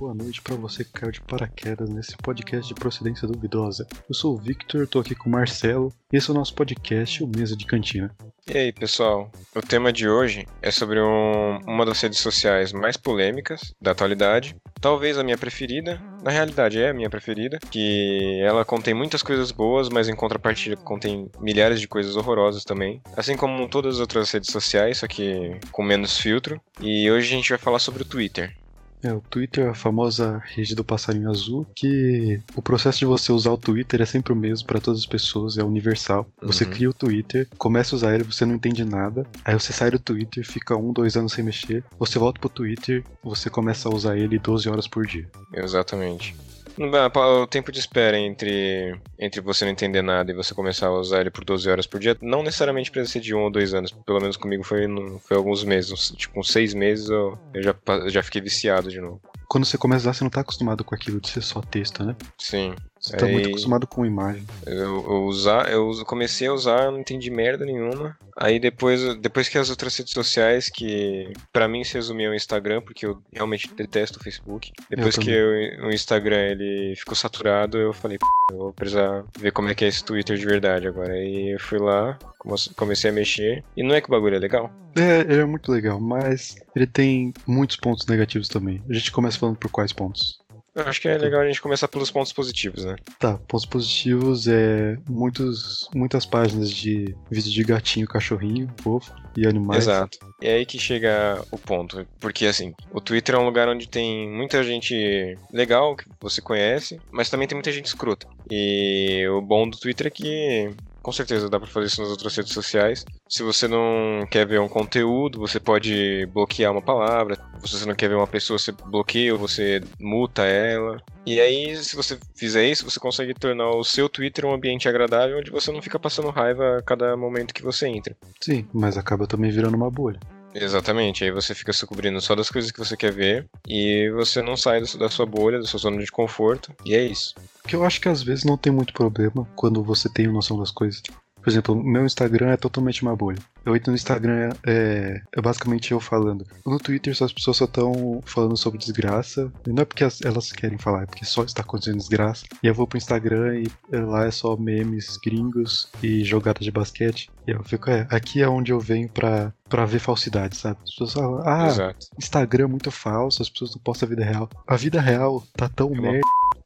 boa noite para você que caiu de paraquedas nesse podcast de procedência duvidosa. Eu sou o Victor, tô aqui com o Marcelo e esse é o nosso podcast, o Mesa de Cantina. E aí, pessoal? O tema de hoje é sobre um, uma das redes sociais mais polêmicas da atualidade. Talvez a minha preferida, na realidade é a minha preferida, que ela contém muitas coisas boas, mas em contrapartida contém milhares de coisas horrorosas também. Assim como todas as outras redes sociais, só que com menos filtro. E hoje a gente vai falar sobre o Twitter. É, o Twitter é a famosa rede do passarinho azul, que o processo de você usar o Twitter é sempre o mesmo para todas as pessoas, é universal. Você Uhum. cria o Twitter, começa a usar ele, você não entende nada, aí você sai do Twitter, fica um, dois anos sem mexer, você volta pro Twitter, você começa a usar ele 12 horas por dia. Exatamente. O tempo de espera entre, entre você não entender nada e você começar a usar ele por 12 horas por dia, não necessariamente precisa ser de um ou dois anos. Pelo menos comigo foi, foi alguns meses. Tipo, uns seis meses eu, eu já, já fiquei viciado de novo. Quando você começa a usar, você não tá acostumado com aquilo de ser só texto, né? Sim. Você tá Aí- muito acostumado com imagem. Eu, eu usar, eu comecei a usar, não entendi merda nenhuma. Aí depois, depois que as outras redes sociais, que pra mim se resumiam ao Instagram, porque eu realmente detesto o Facebook. Depois que também. eu- o Instagram ele ficou saturado, eu falei, "P***, eu vou precisar ver como é que é esse Twitter de verdade agora. Aí eu fui lá, come- comecei a mexer. E não é que o bagulho é legal? É, ele é muito legal, mas ele tem muitos pontos negativos também. A gente começa falando por quais pontos? Eu acho que é legal a gente começar pelos pontos positivos, né? Tá, pontos positivos é muitos, muitas páginas de vídeo de gatinho, cachorrinho, fofo e animais. Exato. E é aí que chega o ponto. Porque, assim, o Twitter é um lugar onde tem muita gente legal, que você conhece, mas também tem muita gente escrota. E o bom do Twitter é que. Com certeza dá pra fazer isso nas outras redes sociais. Se você não quer ver um conteúdo, você pode bloquear uma palavra. Se você não quer ver uma pessoa, você bloqueia ou você multa ela. E aí, se você fizer isso, você consegue tornar o seu Twitter um ambiente agradável onde você não fica passando raiva a cada momento que você entra. Sim, mas acaba também virando uma bolha. Exatamente, aí você fica se cobrindo só das coisas que você quer ver e você não sai da sua bolha, da sua zona de conforto, e é isso. Porque eu acho que às vezes não tem muito problema quando você tem noção das coisas. Por exemplo, o meu Instagram é totalmente uma bolha. Eu entro no Instagram, é, é basicamente eu falando. No Twitter, só as pessoas só estão falando sobre desgraça. E não é porque as- elas querem falar, é porque só está acontecendo desgraça. E eu vou pro Instagram e é, lá é só memes gringos e jogadas de basquete. E eu fico, é, aqui é onde eu venho pra, pra ver falsidade, sabe? As pessoas falam, ah, Exato. Instagram é muito falso, as pessoas não postam a vida real. A vida real tá tão uma- merda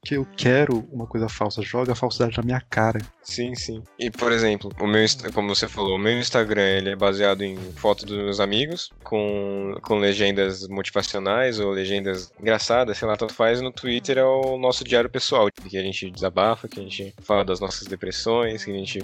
que eu quero uma coisa falsa. Joga a falsidade na minha cara. Sim, sim. E por exemplo, o meu, como você falou, o meu Instagram ele é baseado em fotos dos meus amigos, com, com legendas motivacionais ou legendas engraçadas, sei lá, tanto faz. No Twitter é o nosso diário pessoal, que a gente desabafa, que a gente fala das nossas depressões, que a gente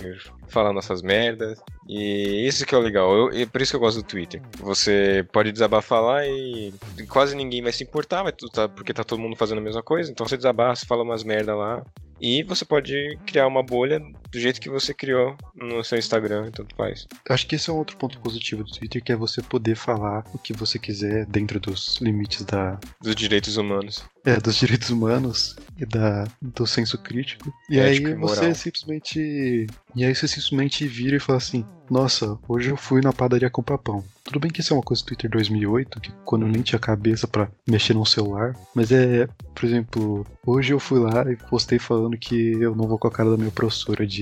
fala nossas merdas. E isso que é o legal, eu, e por isso que eu gosto do Twitter. Você pode desabafar lá e quase ninguém vai se importar, mas tá- porque tá todo mundo fazendo a mesma coisa, então você desabafa, fala umas merda lá. E você pode criar uma bolha do jeito que você criou no seu Instagram e tudo faz. Acho que esse é um outro ponto positivo do Twitter, que é você poder falar o que você quiser dentro dos limites da, Dos direitos humanos. é, dos direitos humanos e da, do senso crítico. E aí você moral. simplesmente. E aí você simplesmente vira e fala assim: Nossa, hoje eu fui na padaria comprar pão. Tudo bem que isso é uma coisa do Twitter 2008, que quando eu nem tinha cabeça pra mexer no celular. Mas é, por exemplo, hoje eu fui lá e postei falando que eu não vou com a cara da minha professora de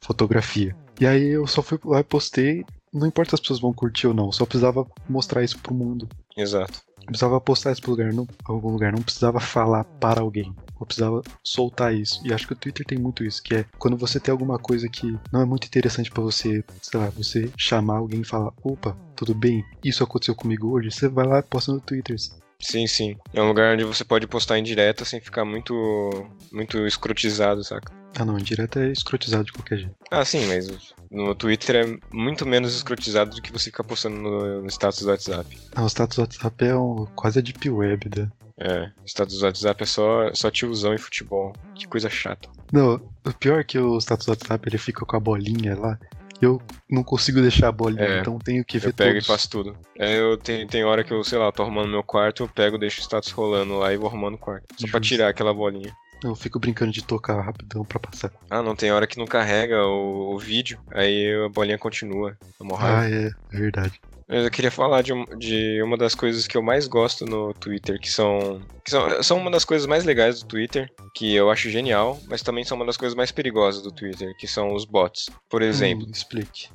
fotografia. E aí eu só fui lá e postei. Não importa se as pessoas vão curtir ou não, só precisava mostrar isso pro mundo. Exato. Eu precisava postar isso pro lugar, não, algum lugar, não precisava falar para alguém. Eu precisava soltar isso. E acho que o Twitter tem muito isso, que é quando você tem alguma coisa que não é muito interessante pra você, sei lá, você chamar alguém e falar, opa, tudo bem, isso aconteceu comigo hoje, você vai lá e posta no Twitter. Sim, sim. É um lugar onde você pode postar em direta sem ficar muito muito escrotizado, saca? Ah não, direto é escrotizado de qualquer jeito. Ah, sim, mas no Twitter é muito menos escrotizado do que você ficar postando no, no status do WhatsApp. Ah, o status do WhatsApp é um, quase a deep web, né? É, status do WhatsApp é só, só tiozão e futebol. Que coisa chata. Não, o pior é que o status do WhatsApp ele fica com a bolinha lá. Eu não consigo deixar a bolinha, É, então tenho que ver Eu pego todos. e faço tudo. É, eu tenho, tem hora que eu, sei lá, tô arrumando meu quarto, eu pego, deixo o status rolando lá e vou arrumando o quarto. Só pra Justo. tirar aquela bolinha. Eu fico brincando de tocar rapidão pra passar. Ah, não, tem hora que não carrega o, o vídeo, aí a bolinha continua. É. Ah, é, é verdade. Eu queria falar de, de uma das coisas que eu mais gosto no Twitter, que são, que são. São uma das coisas mais legais do Twitter, que eu acho genial, mas também são uma das coisas mais perigosas do Twitter, que são os bots. Por exemplo. Hum, explique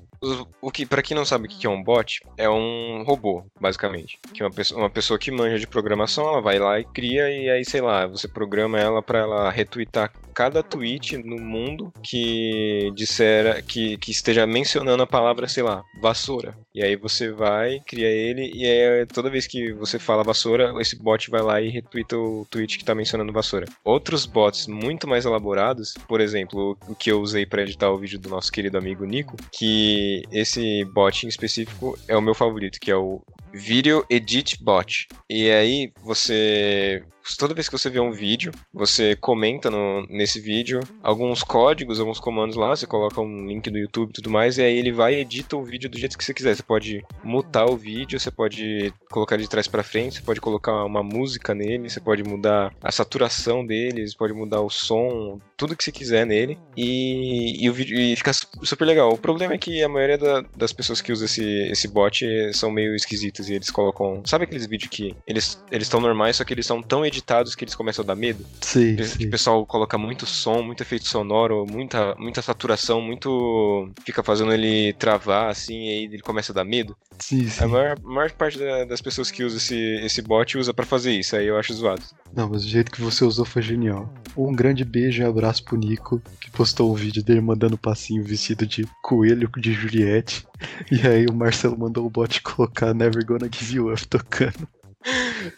o que, para quem não sabe o que é um bot, é um robô, basicamente. Que uma pessoa, uma pessoa que manja de programação, ela vai lá e cria, e aí, sei lá, você programa ela para ela retweetar cada tweet no mundo que disser que, que esteja mencionando a palavra, sei lá, vassoura. E aí você vai, cria ele, e aí toda vez que você fala vassoura, esse bot vai lá e retweeta o tweet que tá mencionando vassoura. Outros bots muito mais elaborados, por exemplo, o que eu usei para editar o vídeo do nosso querido amigo Nico, que esse bot em específico é o meu favorito, que é o Video Edit Bot. E aí você toda vez que você vê um vídeo, você comenta no, nesse vídeo alguns códigos, alguns comandos lá, você coloca um link do YouTube e tudo mais, e aí ele vai e edita o vídeo do jeito que você quiser. Você pode mutar o vídeo, você pode colocar de trás para frente, você pode colocar uma música nele, você pode mudar a saturação dele, você pode mudar o som, tudo que você quiser nele, e, e o vídeo e fica super legal. O problema é que a maioria da, das pessoas que usam esse, esse bot são meio esquisitas e eles colocam. Sabe aqueles vídeos que eles estão normais, só que eles são tão editados que eles começam a dar medo. Sim. Que, sim. o pessoal coloca muito som, muito efeito sonoro, muita, muita saturação, muito. fica fazendo ele travar assim, e aí ele começa a dar medo. Sim, sim. A maior, maior parte da, das pessoas que usam esse, esse bot usa para fazer isso, aí eu acho zoado. Não, mas o jeito que você usou foi genial. Um grande beijo e abraço pro Nico, que postou um vídeo dele mandando passinho vestido de coelho de Juliette. E aí o Marcelo mandou o bot colocar Never Gonna Give You Up tocando.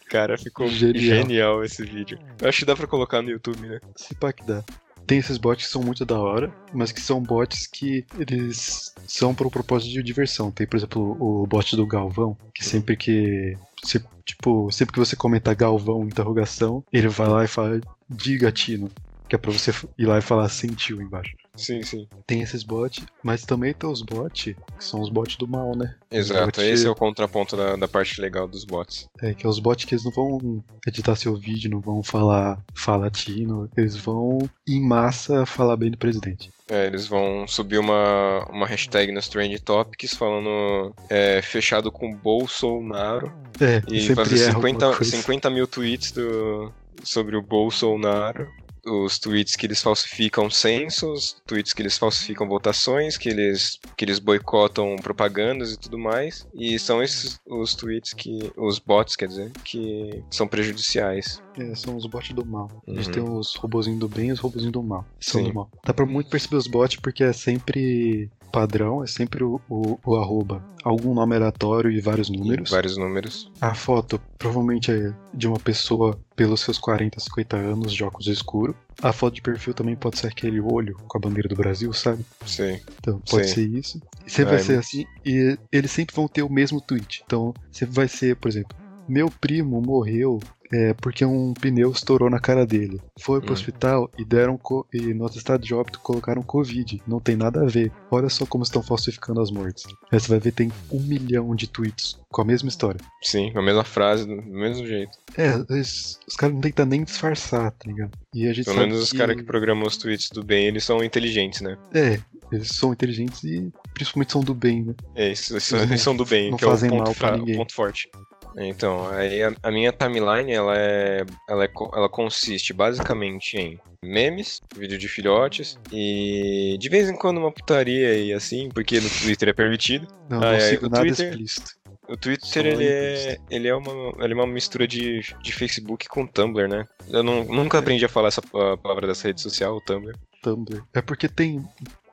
Cara, ficou genial. genial. esse vídeo. Eu acho que dá pra colocar no YouTube, né? Se pá que dá. Tem esses bots que são muito da hora, mas que são bots que eles são para o propósito de diversão. Tem, por exemplo, o bot do Galvão, que sempre que. Se, tipo, sempre que você comenta Galvão, interrogação, ele vai lá e fala, diga Tino. Que é pra você ir lá e falar sentiu embaixo. Sim, sim. Tem esses bots, mas também tem os bots, que são os bots do mal, né? Exato, esse é o contraponto da, da parte legal dos bots. É, que é os bots que eles não vão editar seu vídeo, não vão falar falatino, eles vão em massa falar bem do presidente. É, eles vão subir uma, uma hashtag nos Trend Topics falando é, fechado com Bolsonaro. É, e fazer 50, 50 mil tweets do, sobre o Bolsonaro os tweets que eles falsificam censos, tweets que eles falsificam votações, que eles, que eles boicotam propagandas e tudo mais. E são esses os tweets que. os bots, quer dizer, que são prejudiciais. É, são os bots do mal. Uhum. A gente uhum. tem os robozinhos do bem e os robozinhos do mal. São Sim. do mal. Dá pra muito perceber os bots porque é sempre padrão é sempre o, o, o, arroba, algum nome aleatório e vários números. E vários números. A foto provavelmente é de uma pessoa pelos seus 40, 50 anos de óculos escuro. A foto de perfil também pode ser aquele olho com a bandeira do Brasil, sabe? Sim. Então pode Sim. ser isso. E sempre vai ser assim. E eles sempre vão ter o mesmo tweet. Então sempre vai ser, por exemplo, meu primo morreu é, porque um pneu estourou na cara dele. Foi pro hum. hospital e deram e no estado de óbito colocaram Covid. Não tem nada a ver. Olha só como estão falsificando as mortes. Aí você vai ver tem um milhão de tweets com a mesma história. Sim, com a mesma frase, do mesmo jeito. É, eles, os caras não tentam nem disfarçar, tá ligado? E a gente Pelo menos os caras que programam os tweets do bem, eles são inteligentes, né? É, eles são inteligentes e principalmente são do bem, né? É, eles, eles são do bem, não que é o fazem ponto, mal pra o ponto forte. Então, aí a, a, minha timeline, ela é, ela é, ela consiste basicamente em memes, vídeo de filhotes e de vez em quando uma putaria e assim, porque no Twitter é permitido. Não, não sigo nada Twitter, explícito. O Twitter, ele é, ele, é uma, ele é uma mistura de, de Facebook com Tumblr, né? Eu não, nunca aprendi a falar essa palavra dessa rede social, o Tumblr. Tumblr. É porque tem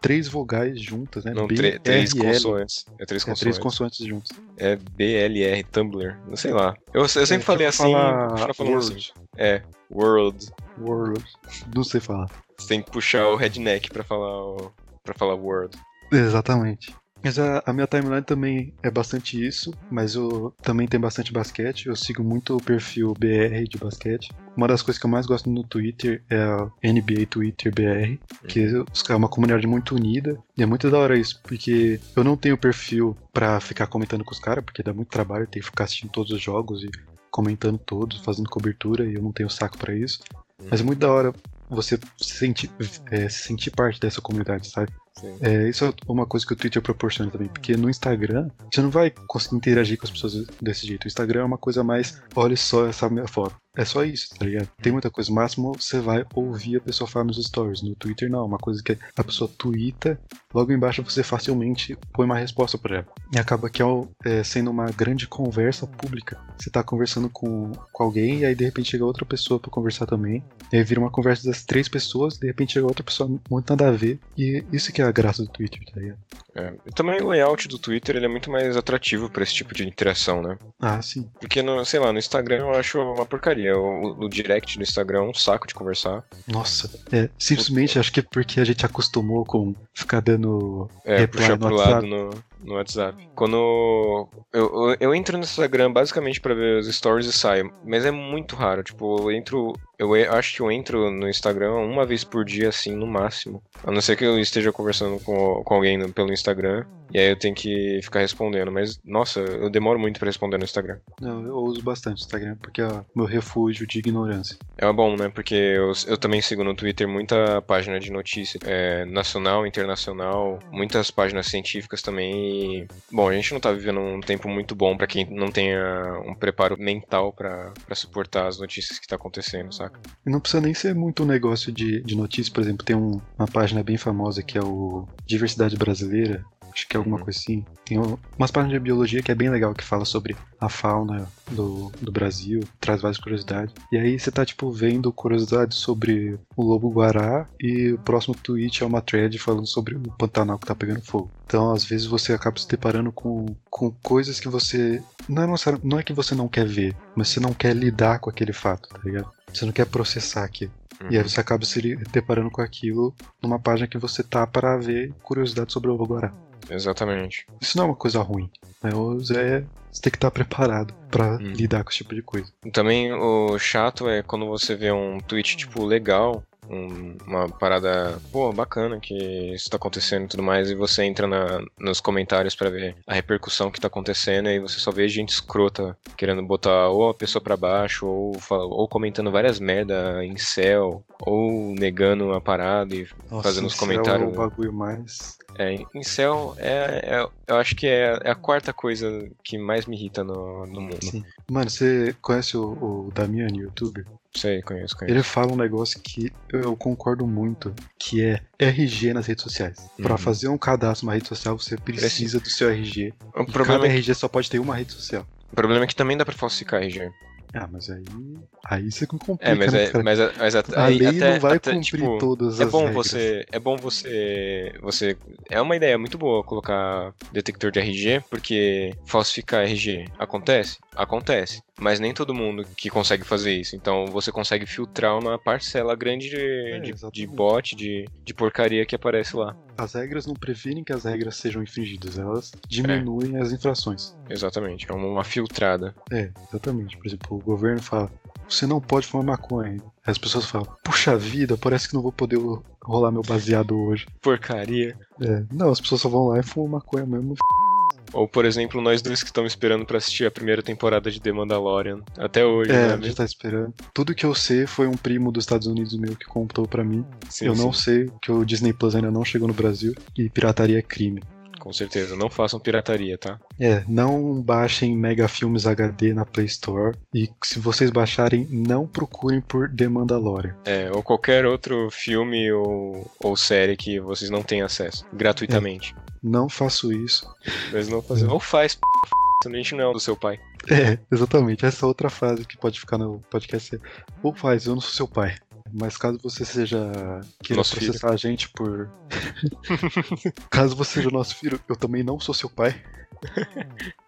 três vogais juntas, né? Não, três consoantes. É três consoantes. É três consoantes juntas. É BLR, Tumblr, não sei lá. Eu, eu sempre é, falei assim, falar falando assim. É, World. World. Não sei falar. Você tem que puxar o redneck pra falar o, pra falar World. Exatamente. Mas a, a, minha timeline também é bastante isso, mas eu também tem bastante basquete. Eu sigo muito o perfil BR de basquete. Uma das coisas que eu mais gosto no Twitter é a NBA Twitter BR, que é uma comunidade muito unida. E é muito da hora isso, porque eu não tenho perfil para ficar comentando com os caras, porque dá muito trabalho, ter que ficar assistindo todos os jogos e comentando todos, fazendo cobertura, e eu não tenho saco para isso. Mas é muito da hora você se sentir, é, se sentir parte dessa comunidade, sabe? É, isso é uma coisa que o Twitter proporciona também, porque no Instagram você não vai conseguir interagir com as pessoas desse jeito. O Instagram é uma coisa mais, olha só essa minha foto. É só isso, tá ligado? Tem muita coisa. máximo você vai ouvir a pessoa falar nos stories. No Twitter, não. Uma coisa que a pessoa twitta, logo embaixo você facilmente põe uma resposta para ela. E acaba que é, sendo uma grande conversa pública. Você tá conversando com, com alguém e aí de repente chega outra pessoa para conversar também. E aí vira uma conversa das três pessoas, de repente chega outra pessoa muito nada a ver. E isso que é a graça do Twitter, tá ligado? É. E também o layout do Twitter ele é muito mais atrativo para esse tipo de interação, né? Ah, sim. Porque, no, sei lá, no Instagram eu acho uma porcaria. O, o direct no Instagram é um saco de conversar. Nossa, é, simplesmente acho que é porque a gente acostumou com ficar dando. É, puxar pro lado no, no WhatsApp. Quando eu, eu, eu, entro no Instagram basicamente para ver os stories e saio, mas é muito raro. Tipo, eu entro. Eu acho que eu entro no Instagram uma vez por dia, assim, no máximo. A não ser que eu esteja conversando com, com alguém pelo Instagram. E aí eu tenho que ficar respondendo. Mas, nossa, eu demoro muito para responder no Instagram. Não, eu uso bastante o Instagram, porque é meu refúgio de ignorância. É bom, né? Porque eu, eu também sigo no Twitter muita página de notícia é, nacional, internacional, muitas páginas científicas também. E, bom, a gente não tá vivendo um tempo muito bom para quem não tenha um preparo mental para suportar as notícias que tá acontecendo, saca? E não precisa nem ser muito um negócio de, de notícias, por exemplo, tem um, uma página bem famosa que é o Diversidade Brasileira, acho que é alguma uhum. coisa assim. Tem umas páginas de biologia que é bem legal, que fala sobre a fauna do, do Brasil, traz várias curiosidades. E aí você tá, tipo, vendo curiosidades sobre o lobo-guará e o próximo tweet é uma thread falando sobre o Pantanal que tá pegando fogo. Então, às vezes, você acaba se deparando com, com coisas que você... Não é, não é que você não quer ver, mas você não quer lidar com aquele fato, tá ligado? Você não quer processar aquilo. Uhum. E aí uhum. você acaba se deparando com aquilo numa página que você tá para ver curiosidade sobre o lobo-guará. Exatamente. Isso não é uma coisa ruim. Né? É, você tem que estar preparado para hum. lidar com esse tipo de coisa. Também o chato é quando você vê um tweet, tipo, legal, um, uma parada, pô, bacana que isso tá acontecendo e tudo mais, e você entra na, nos comentários para ver a repercussão que tá acontecendo, e você só vê gente escrota querendo botar ou a pessoa para baixo, ou, ou comentando várias merda em céu, ou negando a parada e Nossa, fazendo os comentários. É o bagulho mais é, incel é, é, eu acho que é, é, a quarta coisa que mais me irrita no, no mundo. Sim. Mano, você conhece o, o Damian, youtuber? Sei, conheço, conheço. Ele fala um negócio que eu concordo muito, que é RG nas redes sociais. Uhum. Para fazer um cadastro numa rede social, você precisa do seu RG. O problema cada é que... RG só pode ter uma rede social. O problema é que também dá pra falsificar RG. Ah, mas aí. Aí você complica. É, mas, né, é, mas, é, mas a lei até, não vai até, cumprir tipo, todas é as bom regras. Você, é bom você. você É uma ideia muito boa colocar detector de RG, porque falsificar RG acontece? Acontece. Mas nem todo mundo que consegue fazer isso. Então você consegue filtrar uma parcela grande de, é, de, de bot, de, de porcaria que aparece lá. As regras não previnem que as regras sejam infringidas, elas diminuem é. as infrações. Exatamente, é uma filtrada. É, exatamente. Por exemplo, governo fala: você não pode fumar maconha. As pessoas falam: puxa vida, parece que não vou poder rolar meu baseado hoje. Porcaria. É, não, as pessoas só vão lá e fumam maconha mesmo. Ou, por exemplo, nós dois que estamos esperando para assistir a primeira temporada de The Mandalorian. Até hoje, é, né? a gente tá esperando. Tudo que eu sei foi um primo dos Estados Unidos meu que contou para mim. Sim, eu sim. não sei que o Disney Plus ainda não chegou no Brasil e pirataria é crime. Com certeza, não façam pirataria, tá? É, não baixem Mega Filmes HD na Play Store e se vocês baixarem, não procurem por The Mandalorian. É, ou qualquer outro filme ou, ou série que vocês não tenham acesso, gratuitamente. É não faço isso. Mas não fazer. Ou faz, a gente não é do seu pai. É, exatamente. Essa é outra frase que pode ficar no podcast. Ou faz, eu não sou seu pai. Mas caso você seja. queira nosso processar filho. a gente por. caso você seja nosso filho, eu também não sou seu pai.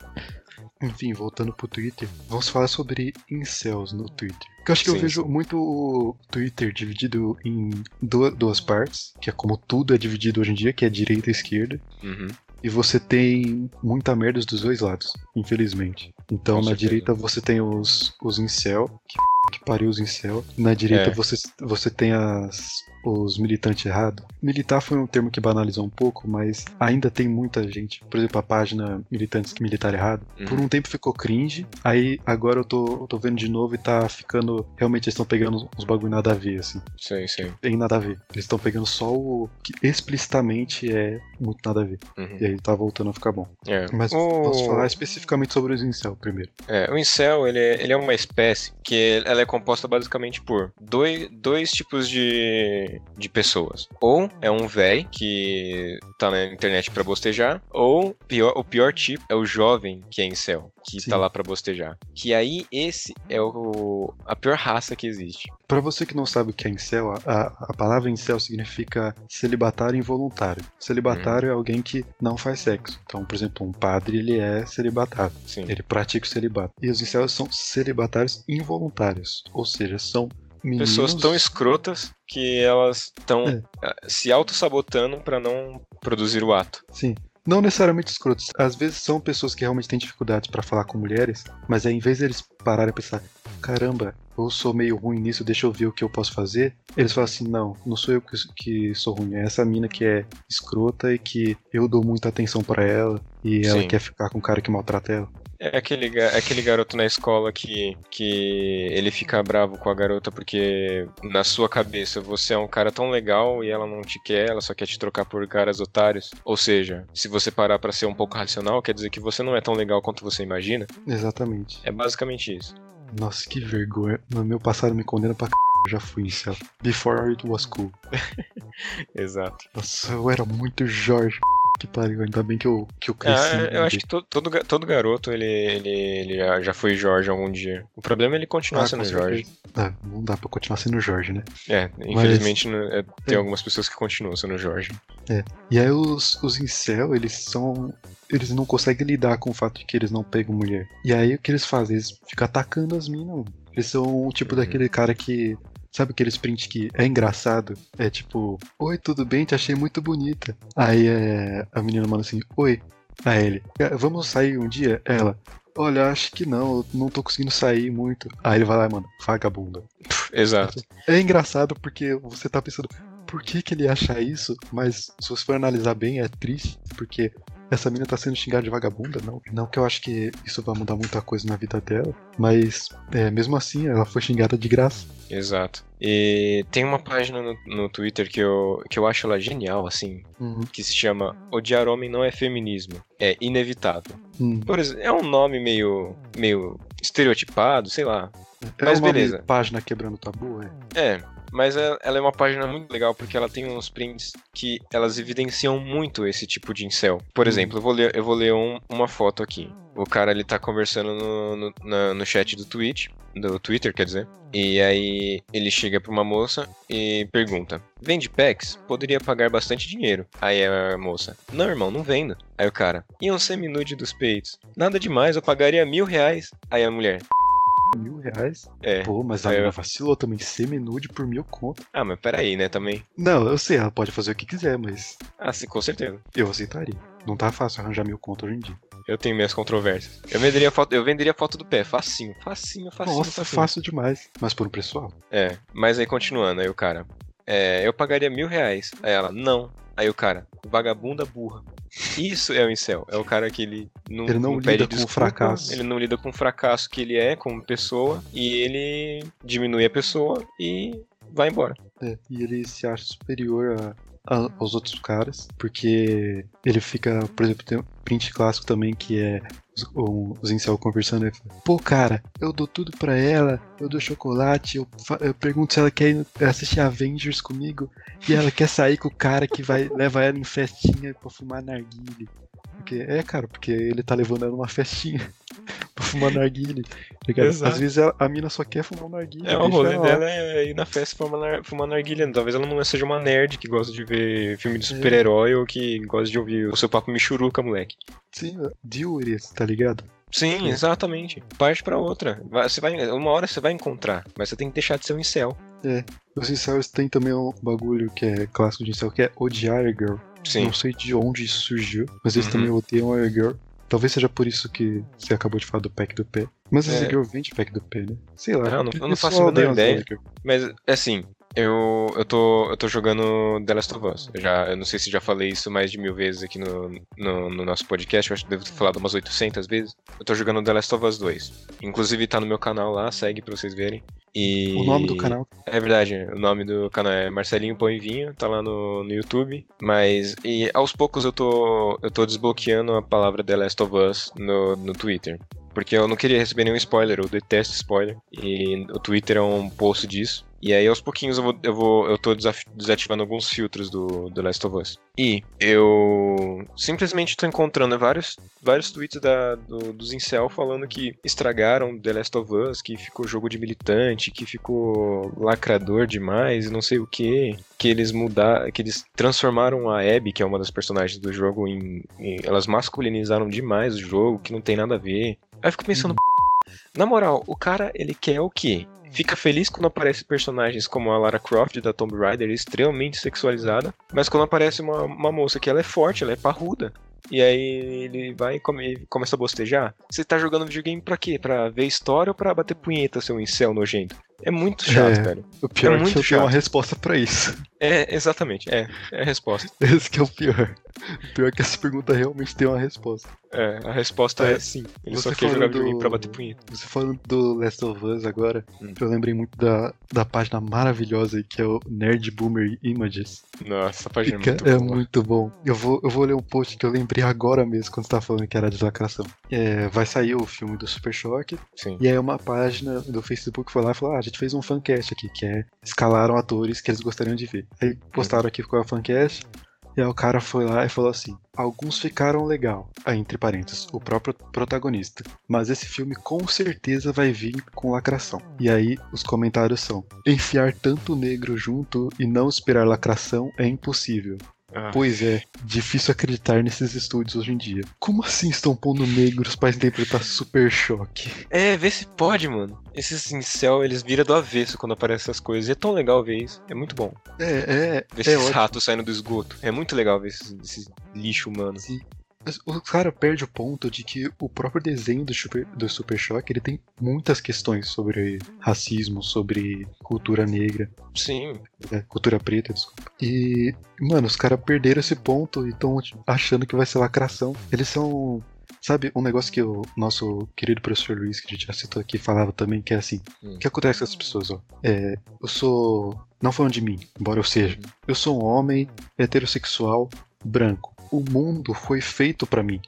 Enfim, voltando pro Twitter, vamos falar sobre incels no Twitter. Porque eu acho que sim, eu vejo sim. muito o Twitter dividido em duas partes, que é como tudo é dividido hoje em dia, que é direita e esquerda. Uhum. E você tem muita merda dos dois lados, infelizmente. Então, Com na certeza. direita você tem os, os incel, que, que pariu os incel. Na direita é. você, você tem as os militantes errados. Militar foi um termo que banalizou um pouco, mas ainda tem muita gente. Por exemplo, a página Militantes Militar Errado. Uhum. Por um tempo ficou cringe, aí agora eu tô, eu tô vendo de novo e tá ficando. Realmente eles estão pegando uns bagulho nada a ver, assim. Sei, sei. Tem nada a ver. Eles estão pegando só o que explicitamente é muito nada a ver. Uhum. E aí tá voltando a ficar bom. É. Mas o... vamos falar especificamente sobre os incel primeiro. É, o incel, ele é, ele é uma espécie que ela é composta basicamente por dois, dois tipos de, de pessoas. Ou é um véi que tá na internet pra bostejar, ou pior, o pior tipo é o jovem que é incel, que Sim. tá lá pra bostejar. Que aí esse é o, a pior raça que existe. Pra você que não sabe o que é incel, a, a, a palavra incel significa celibatário involuntário. Celibatário é alguém que não faz sexo. Então, por exemplo, um padre, ele é celibatário. Sim. Ele pratica o celibato. E os incels são celibatários involuntários. Ou seja, são meninos... Pessoas tão escrotas que elas estão É. se auto-sabotando pra não produzir o ato. Sim. Não necessariamente escrotos. Às vezes são pessoas que realmente têm dificuldades pra falar com mulheres, mas aí em vez deles pararem a pensar, caramba, eu sou meio ruim nisso, deixa eu ver o que eu posso fazer, eles falam assim, não, não sou eu que, sou ruim, é essa mina que é escrota e que eu dou muita atenção pra ela e ela Sim. quer ficar com o cara que maltrata ela. É aquele, é aquele garoto na escola que, que ele fica bravo com a garota porque na sua cabeça você é um cara tão legal e ela não te quer, ela só quer te trocar por caras otários. Ou seja, se você parar pra ser um pouco racional, quer dizer que você não é tão legal quanto você imagina. Exatamente. É basicamente isso. Nossa, que vergonha. No meu passado me condena pra c... Eu já fui incel. Before it was cool. Exato. Nossa, eu era muito Jorge. Que pariu, ainda bem que eu, que eu cresci. Ah, eu acho que todo, todo, ga- todo garoto ele, ele, ele já- foi Jorge algum dia. O problema é ele continuar Ah, sendo Jorge. Ah, não dá pra continuar sendo Jorge, né? É, infelizmente não- é, tem algumas pessoas que continuam sendo Jorge. E aí os, os incel, eles são. Eles não conseguem lidar com o fato de que eles não pegam mulher. E aí o que eles fazem? Eles ficam atacando as minas, mano. Eles são o tipo Uhum. daquele cara que. Sabe aqueles print que é engraçado? É tipo, oi, tudo bem? Te achei muito bonita. Aí é, a menina manda assim, oi. Aí ele, "É, vamos sair um dia? Ela, olha, acho que não, eu não tô conseguindo sair muito. Aí ele vai lá manda, vagabunda. Exato. É engraçado porque você tá pensando, por que, que ele acha isso? Mas se você for analisar bem, é triste, porque essa mina tá sendo xingada de vagabunda, não. Não que eu acho que isso vai mudar muita coisa na vida dela, mas é, mesmo assim ela foi xingada de graça. Exato. E tem uma página no, no Twitter que eu, que eu acho ela genial, assim, que se chama Odiar Homem Não é Feminismo. É inevitável. Hum. Por exemplo, é um nome meio, meio estereotipado, sei lá. É Mas uma beleza. página quebrando tabu, é. É, mas é- ela é uma página muito legal porque ela tem uns prints que elas evidenciam muito esse tipo de incel. Por Hum. exemplo, eu vou ler, eu vou ler um- uma foto aqui. O cara ele tá conversando no, no, na- no chat do Twitch, do Twitter, quer dizer. E aí ele chega pra uma moça e pergunta: Vende packs? Poderia pagar bastante dinheiro. Aí a moça: Não, irmão, não vendo. Aí o cara: E um seminude dos peitos? Nada demais, eu pagaria mil reais. Aí a mulher: Mil reais? É. Pô, mas a Aí mina vacilou também, semi-nude por mil conto. Ah, mas peraí, né, também. Não, eu sei, ela pode fazer o que quiser, mas Ah, sim, com certeza. eu aceitaria. Não tá fácil arranjar mil conto hoje em dia. Eu tenho minhas controvérsias. Eu venderia foto, eu venderia foto do pé, facinho, facinho, facinho, Nossa, facinho. fácil demais. Mas por um preço alto. É, mas aí continuando, aí o cara, é, eu pagaria mil reais. Aí ela, não. Aí o cara, vagabunda burra. Isso é o incel, é o cara que ele não, Ele não lida com o fracasso. Ele não lida com o fracasso que ele é como pessoa e ele diminui a pessoa e vai embora. É, e ele se acha superior a- a- aos outros caras, porque ele fica, por exemplo, tem um print clássico também que é os, os incel conversando. Fala, Pô, cara, eu dou tudo pra ela, eu dou chocolate, eu, eu pergunto se ela quer ir assistir Avengers comigo, e ela quer sair com o cara que vai leva ela em festinha pra fumar narguile. Porque, é, cara, porque ele tá levando ela numa festinha pra fumar narguile. tá. Às vezes ela- a mina só quer fumar um narguile. É, o rolê dela é ir na festa fumar, nar- fumar narguilha. Talvez ela não seja uma nerd que gosta de ver filme de super-herói ou que gosta de ouvir o seu papo michuruca, moleque. Sim, it, tá ligado? Sim, exatamente. Parte pra outra. Você vai, uma hora você vai encontrar, mas você tem que deixar de ser um incel. Os incels tem também um bagulho que é clássico de incel, que é odiar a girl. Sim. Não sei de onde isso surgiu, mas eles Uhum. também odeiam a girl. Talvez seja por isso que você acabou de falar do pack do pé. Mas essa É. girl vem de pack do pé, né? Sei lá. Não, não- eu não faço a menor ideia. Mas, assim, Eu, eu, tô, eu tô jogando The Last of Us. Eu, já, eu não sei se já falei isso mais de mil vezes aqui no, no, no, nosso podcast, eu acho que devo ter falado umas 800 vezes. Eu tô jogando The Last of Us 2. Inclusive tá no meu canal lá, segue pra vocês verem. E... O nome do canal? É verdade, o nome do canal é Marcelinho Põe Vinho, tá lá no, no YouTube. Mas e aos poucos eu tô, eu tô desbloqueando a palavra The Last of Us no, no Twitter. Porque eu não queria receber nenhum spoiler, eu detesto spoiler. E o Twitter é um post disso. E aí, aos pouquinhos, eu vou. Eu, vou, eu tô desativando alguns filtros do, do Last of Us. E eu simplesmente tô encontrando vários, vários tweets da, do, dos Incel falando que estragaram The Last of Us, que ficou jogo de militante, que ficou lacrador demais, não sei o que. Que eles mudaram. Que eles transformaram a Abby, que é uma das personagens do jogo, em, em. Elas masculinizaram demais o jogo, que não tem nada a ver. Aí eu fico pensando. Uhum. Na moral, o cara, ele quer o quê? Fica feliz quando aparecem personagens como a Lara Croft da Tomb Raider, extremamente sexualizada, mas quando aparece uma, uma moça que ela é forte, ela é parruda, e aí ele vai e come, começa a bostejar. Você tá jogando videogame pra quê? Pra ver história ou pra bater punheta, seu incel nojento? É muito chato, é, cara. O pior é, é que eu chato. tenho uma resposta pra isso. É, exatamente. É, é a resposta. Esse que é o pior. O pior é que essa pergunta realmente tem uma resposta. É, a resposta é, é sim. Ele só quer jogar videogame pra bater punheta. Você falando do Last of Us agora, hum. eu lembrei muito da, da página maravilhosa aí, que é o Nerd Boomer Images. Nossa, essa página Fica, é muito é boa. muito bom. Eu vou, eu vou ler um post que eu lembrei agora mesmo, quando você tá falando que era de lacração. É, vai sair o filme do Super Choque. Sim. E aí uma página do Facebook foi lá e falou: Ah, a gente fez um fancast aqui, que é escalaram atores que eles gostariam de ver. Aí postaram aqui com a fancast. E aí o cara foi lá e falou assim: alguns ficaram legal, aí entre parênteses, o próprio protagonista. Mas esse filme com certeza vai vir com lacração. E aí os comentários são: enfiar tanto negro junto e não esperar lacração é impossível. Ah. Pois é, difícil acreditar nesses estúdios hoje em dia. Como assim estão pondo negros pra interpretar Super Choque? É, vê se pode, mano. Esses incel, eles viram do avesso quando aparecem essas coisas. E é tão legal ver isso. É muito bom. É, é. Ver é esses ótimo. ratos saindo do esgoto. É muito legal ver esses, esses lixo humano. Sim. O cara perde o ponto de que o próprio desenho do Super, do Super Choque ele tem muitas questões sobre racismo, sobre cultura negra, Sim. né, cultura preta, desculpa. E, mano, os caras perderam esse ponto e estão achando que vai ser lacração. Eles são. Sabe, um negócio que o nosso querido professor Luiz, que a gente já citou aqui, falava também, que é assim: Hum. o que acontece com essas pessoas, ó? É, eu sou. Não falando de mim, embora eu seja. Eu sou um homem heterossexual branco. O mundo foi feito pra mim.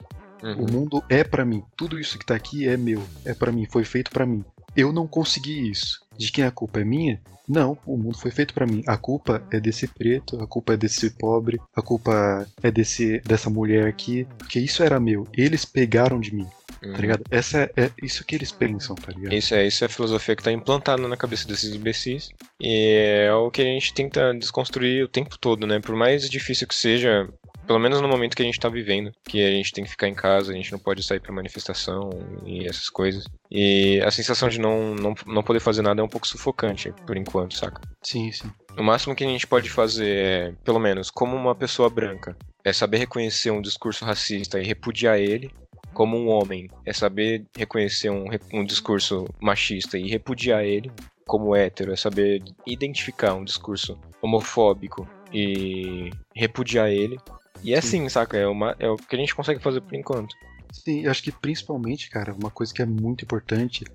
Uhum. O mundo é pra mim. Tudo isso que tá aqui é meu. É pra mim. Foi feito pra mim. Eu não consegui isso. De quem a culpa é minha? Não, o mundo foi feito pra mim. A culpa é desse preto, a culpa é desse pobre, a culpa é desse dessa mulher aqui, porque isso era meu. Eles pegaram de mim, Uhum. tá ligado? Essa é, é isso que eles pensam, tá ligado? Isso é, isso é a filosofia que tá implantada na cabeça desses imbecis. E é o que a gente tenta desconstruir o tempo todo, né? Por mais difícil que seja, pelo menos no momento que a gente tá vivendo, que a gente tem que ficar em casa, a gente não pode sair pra manifestação e essas coisas. E a sensação de não, não, não poder fazer nada é um pouco sufocante, por enquanto, saca? Sim, sim. O máximo que a gente pode fazer é, pelo menos, como uma pessoa branca, é saber reconhecer um discurso racista e repudiar ele. Como um homem, é saber reconhecer um, um discurso machista e repudiar ele. Como hétero, é saber identificar um discurso homofóbico e repudiar ele. E é assim, saca? É, uma, é o que a gente consegue fazer por enquanto. Sim, eu acho que principalmente, cara, uma coisa que é muito importante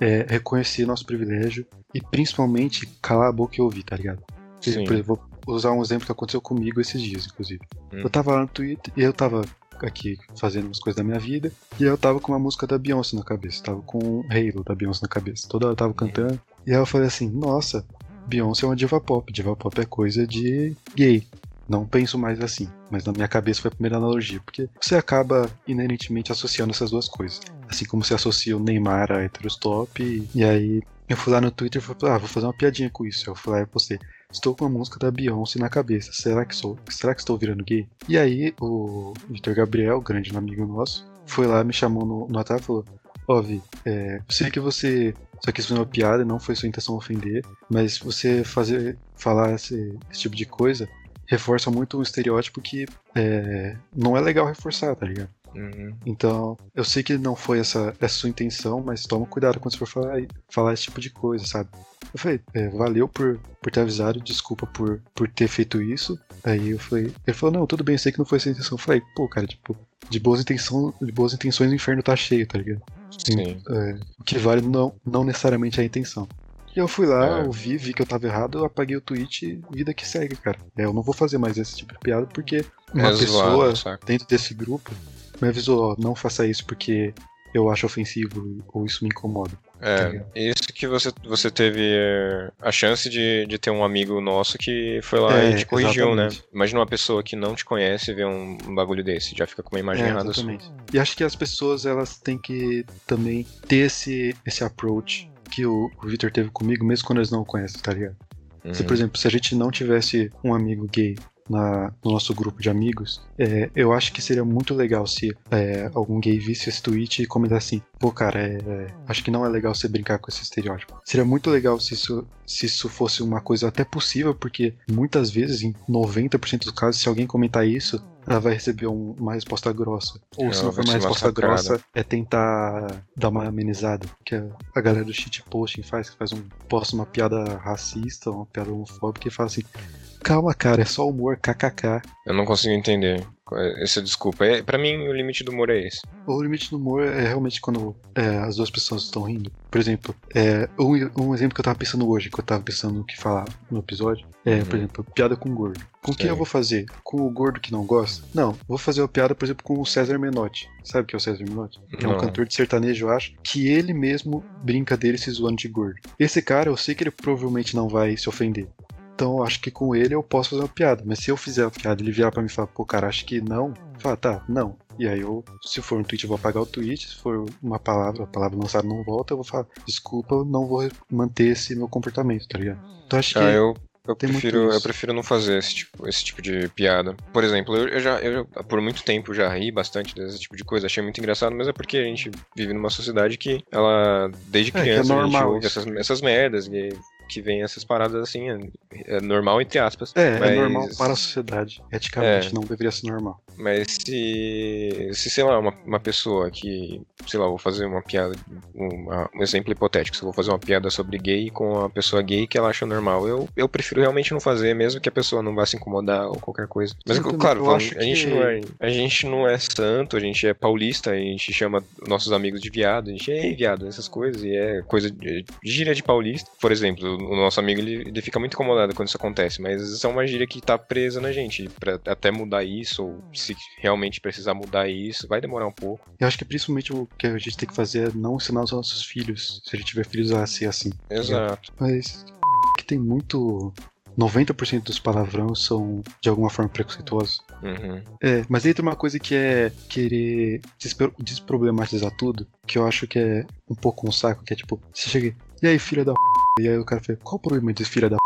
é reconhecer nosso privilégio e principalmente calar a boca e ouvir, tá ligado? Sim. Por exemplo, vou usar um exemplo que aconteceu comigo esses dias, inclusive. Hum. Eu tava lá no Twitter e eu tava aqui fazendo umas coisas da minha vida e eu tava com uma música da Beyoncé na cabeça, tava com Halo da Beyoncé na cabeça. Toda hora eu tava cantando e aí eu falei assim: nossa, Beyoncé é uma diva pop, diva pop é coisa de gay. Não penso mais assim, mas na minha cabeça foi a primeira analogia, porque você acaba inerentemente associando essas duas coisas. Assim como se associa o Neymar a heterostop, e, aí eu fui lá no Twitter e falei, ah, vou fazer uma piadinha com isso. Eu fui lá e postei, estou com a música da Beyoncé na cabeça, será que sou, será que estou virando gay? E aí o Vitor Gabriel, grande amigo nosso, foi lá, me chamou no, no WhatsApp e falou, ó Vi, é, sei que você só quis fazer uma piada, não foi sua intenção ofender, mas você fazer, falar esse, esse tipo de coisa reforça muito um estereótipo que é, não é legal reforçar, tá ligado? Uhum. Então, eu sei que não foi essa, essa sua intenção, mas toma cuidado quando você for falar, falar esse tipo de coisa, sabe? Eu falei, é, valeu por, por ter avisado, desculpa por, por ter feito isso. Aí eu falei, ele falou, não, tudo bem, eu sei que não foi essa intenção. Eu falei, pô, cara, tipo, de boas, intenção, de boas intenções o inferno tá cheio, tá ligado? Sim. É, o que vale não, não necessariamente é a intenção. E eu fui lá, É. ouvi, vi que eu tava errado, eu apaguei o tweet e vida que segue, cara. É, eu não vou fazer mais esse tipo de piada porque uma É zoado, pessoa saca? dentro desse grupo me avisou, ó, não faça isso porque eu acho ofensivo ou isso me incomoda. Tá É, ligado? isso que você, você teve é, a chance de, de ter um amigo nosso que foi lá É, e te corrigiu, exatamente. né? Imagina uma pessoa que não te conhece ver um, um bagulho desse, já fica com uma imagem É, errada sua. exatamente. E acho que as pessoas elas têm que também ter esse, esse approach que o, o Victor teve comigo, mesmo quando eles não o conhecem, tá ligado? Se, Uhum. por exemplo, se a gente não tivesse um amigo gay na- no nosso grupo de amigos, é, eu acho que seria muito legal se é, algum gay visse esse tweet e comentasse assim: pô, cara, é, é, acho que não é legal você brincar com esse estereótipo. Seria muito legal se isso, se isso fosse uma coisa até possível, porque muitas vezes, em 90% dos casos, se alguém comentar isso, ela vai receber um- uma resposta grossa. Ou se não for uma resposta grossa, é tentar dar uma amenizada. Que a, a galera do shitposting faz, que faz um posta uma piada racista, uma piada homofóbica e fala assim: calma, cara, é só humor, kkk. Eu não consigo entender essa desculpa. É, pra mim, o limite do humor é esse. O limite do humor é realmente quando é, as duas pessoas estão rindo. Por exemplo, é, um, um exemplo que eu tava pensando hoje, que eu tava pensando no que falar no episódio, é, por Uhum. exemplo, piada com gordo. Com quem eu vou fazer? Com o gordo que não gosta? Não, vou fazer uma piada, por exemplo, com o César Menotti. Sabe o que é o César Menotti? É um Não. cantor de sertanejo, eu acho, que ele mesmo brinca dele se zoando de gordo. Esse cara, eu sei que ele provavelmente não vai se ofender. Então eu acho que com ele eu posso fazer uma piada. Mas se eu fizer a piada e ele virar pra mim e falar, pô, cara, acho que não, fala, tá, não. E aí eu, se for um tweet, eu vou apagar o tweet. Se for uma palavra, a palavra lançada não volta, eu vou falar, desculpa, eu não vou manter esse meu comportamento, tá ligado? Então acho que. Ah, eu, eu, tem muito prefiro, eu prefiro não fazer esse tipo, esse tipo de piada. Por exemplo, eu, eu já, eu já- por muito tempo já ri bastante desse tipo de coisa, achei muito engraçado, mas é porque a gente vive numa sociedade que ela, desde É, que é criança, a gente normal ouve essas, essas merdas, e que vem essas paradas assim, é, é normal entre aspas. É, mas, é normal para a sociedade. Eticamente É. não deveria ser normal. Mas se, se sei lá, uma, uma pessoa que, sei lá, vou fazer uma piada, uma- um exemplo hipotético, se eu vou fazer uma piada sobre gay com a pessoa gay que ela acha normal, eu, eu prefiro realmente não fazer, mesmo que a pessoa não vá se incomodar ou qualquer coisa. Mas, Sim, claro, falando, a, gente que- não é, a gente não é santo, a gente é paulista, a gente chama nossos amigos de viado, a gente é "Ei, viado, essas coisas, e é coisa de gíria de paulista. Por exemplo, o nosso amigo ele, ele fica muito incomodado quando isso acontece, mas isso é uma gíria que tá presa na gente. Pra até mudar isso, ou se realmente precisar mudar isso, vai demorar um pouco. Eu acho que principalmente o que a gente tem que fazer é não ensinar os nossos filhos, se a gente tiver filhos, a ser assim. Exato. Mas que tem muito. 90% dos palavrões são de alguma forma preconceituosos. Uhum. É, mas entra uma coisa que é querer despro- desproblematizar tudo, que eu acho que é um pouco um saco, que é tipo, você chega e aí, filha da p... E aí o cara fala, qual o problema de filha da p...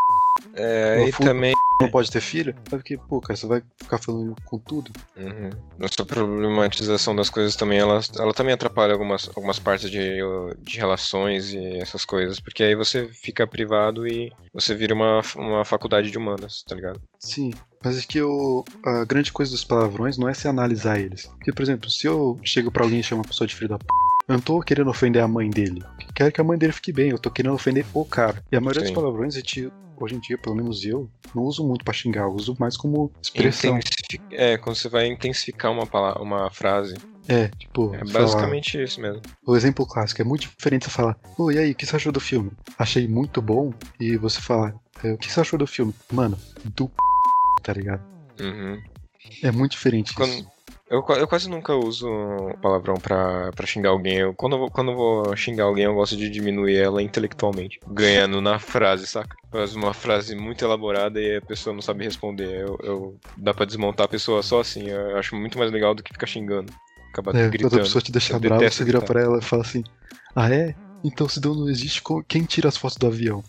É, e também. não pode ter filha? É porque, pô, cara, você vai ficar falando com tudo. Uhum. Essa problematização das coisas também, ela, ela também atrapalha algumas, algumas partes de, de relações e essas coisas, porque aí você fica privado e você vira uma, uma faculdade de humanas, tá ligado? Sim, mas é que o, a grande coisa dos palavrões não é se analisar eles. Porque, por exemplo, se eu chego pra alguém e chamo uma pessoa de filho da p... Eu não tô querendo ofender a mãe dele. Eu Quero que a mãe dele fique bem, eu tô querendo ofender o cara. E a maioria Sim. dos palavrões, a gente, hoje em dia, pelo menos eu, não uso muito pra xingar, eu uso mais como expressão. Intensifi- É, quando você vai intensificar uma, palavra, uma frase. É, tipo, É falar- basicamente isso mesmo. o exemplo clássico é muito diferente você falar, ô, e aí, o que você achou do filme? Achei muito bom, e você fala, "É, o que você achou do filme? Mano, do p... tá ligado? Uhum. É muito diferente Quando- isso. Eu, eu quase nunca uso palavrão pra, pra xingar alguém. Eu, quando, eu vou, quando eu vou xingar alguém, eu gosto de diminuir ela intelectualmente. Ganhando na frase, saca? Faz uma frase muito elaborada e a pessoa não sabe responder. Eu, eu- dá pra desmontar a pessoa só assim. Eu acho muito mais legal do que ficar xingando. Acabar É, gritando. quando a pessoa te deixa Eu detesto você vira pra ela e fala assim: Ah, é? Então se Deus não existe, quem tira as fotos do avião?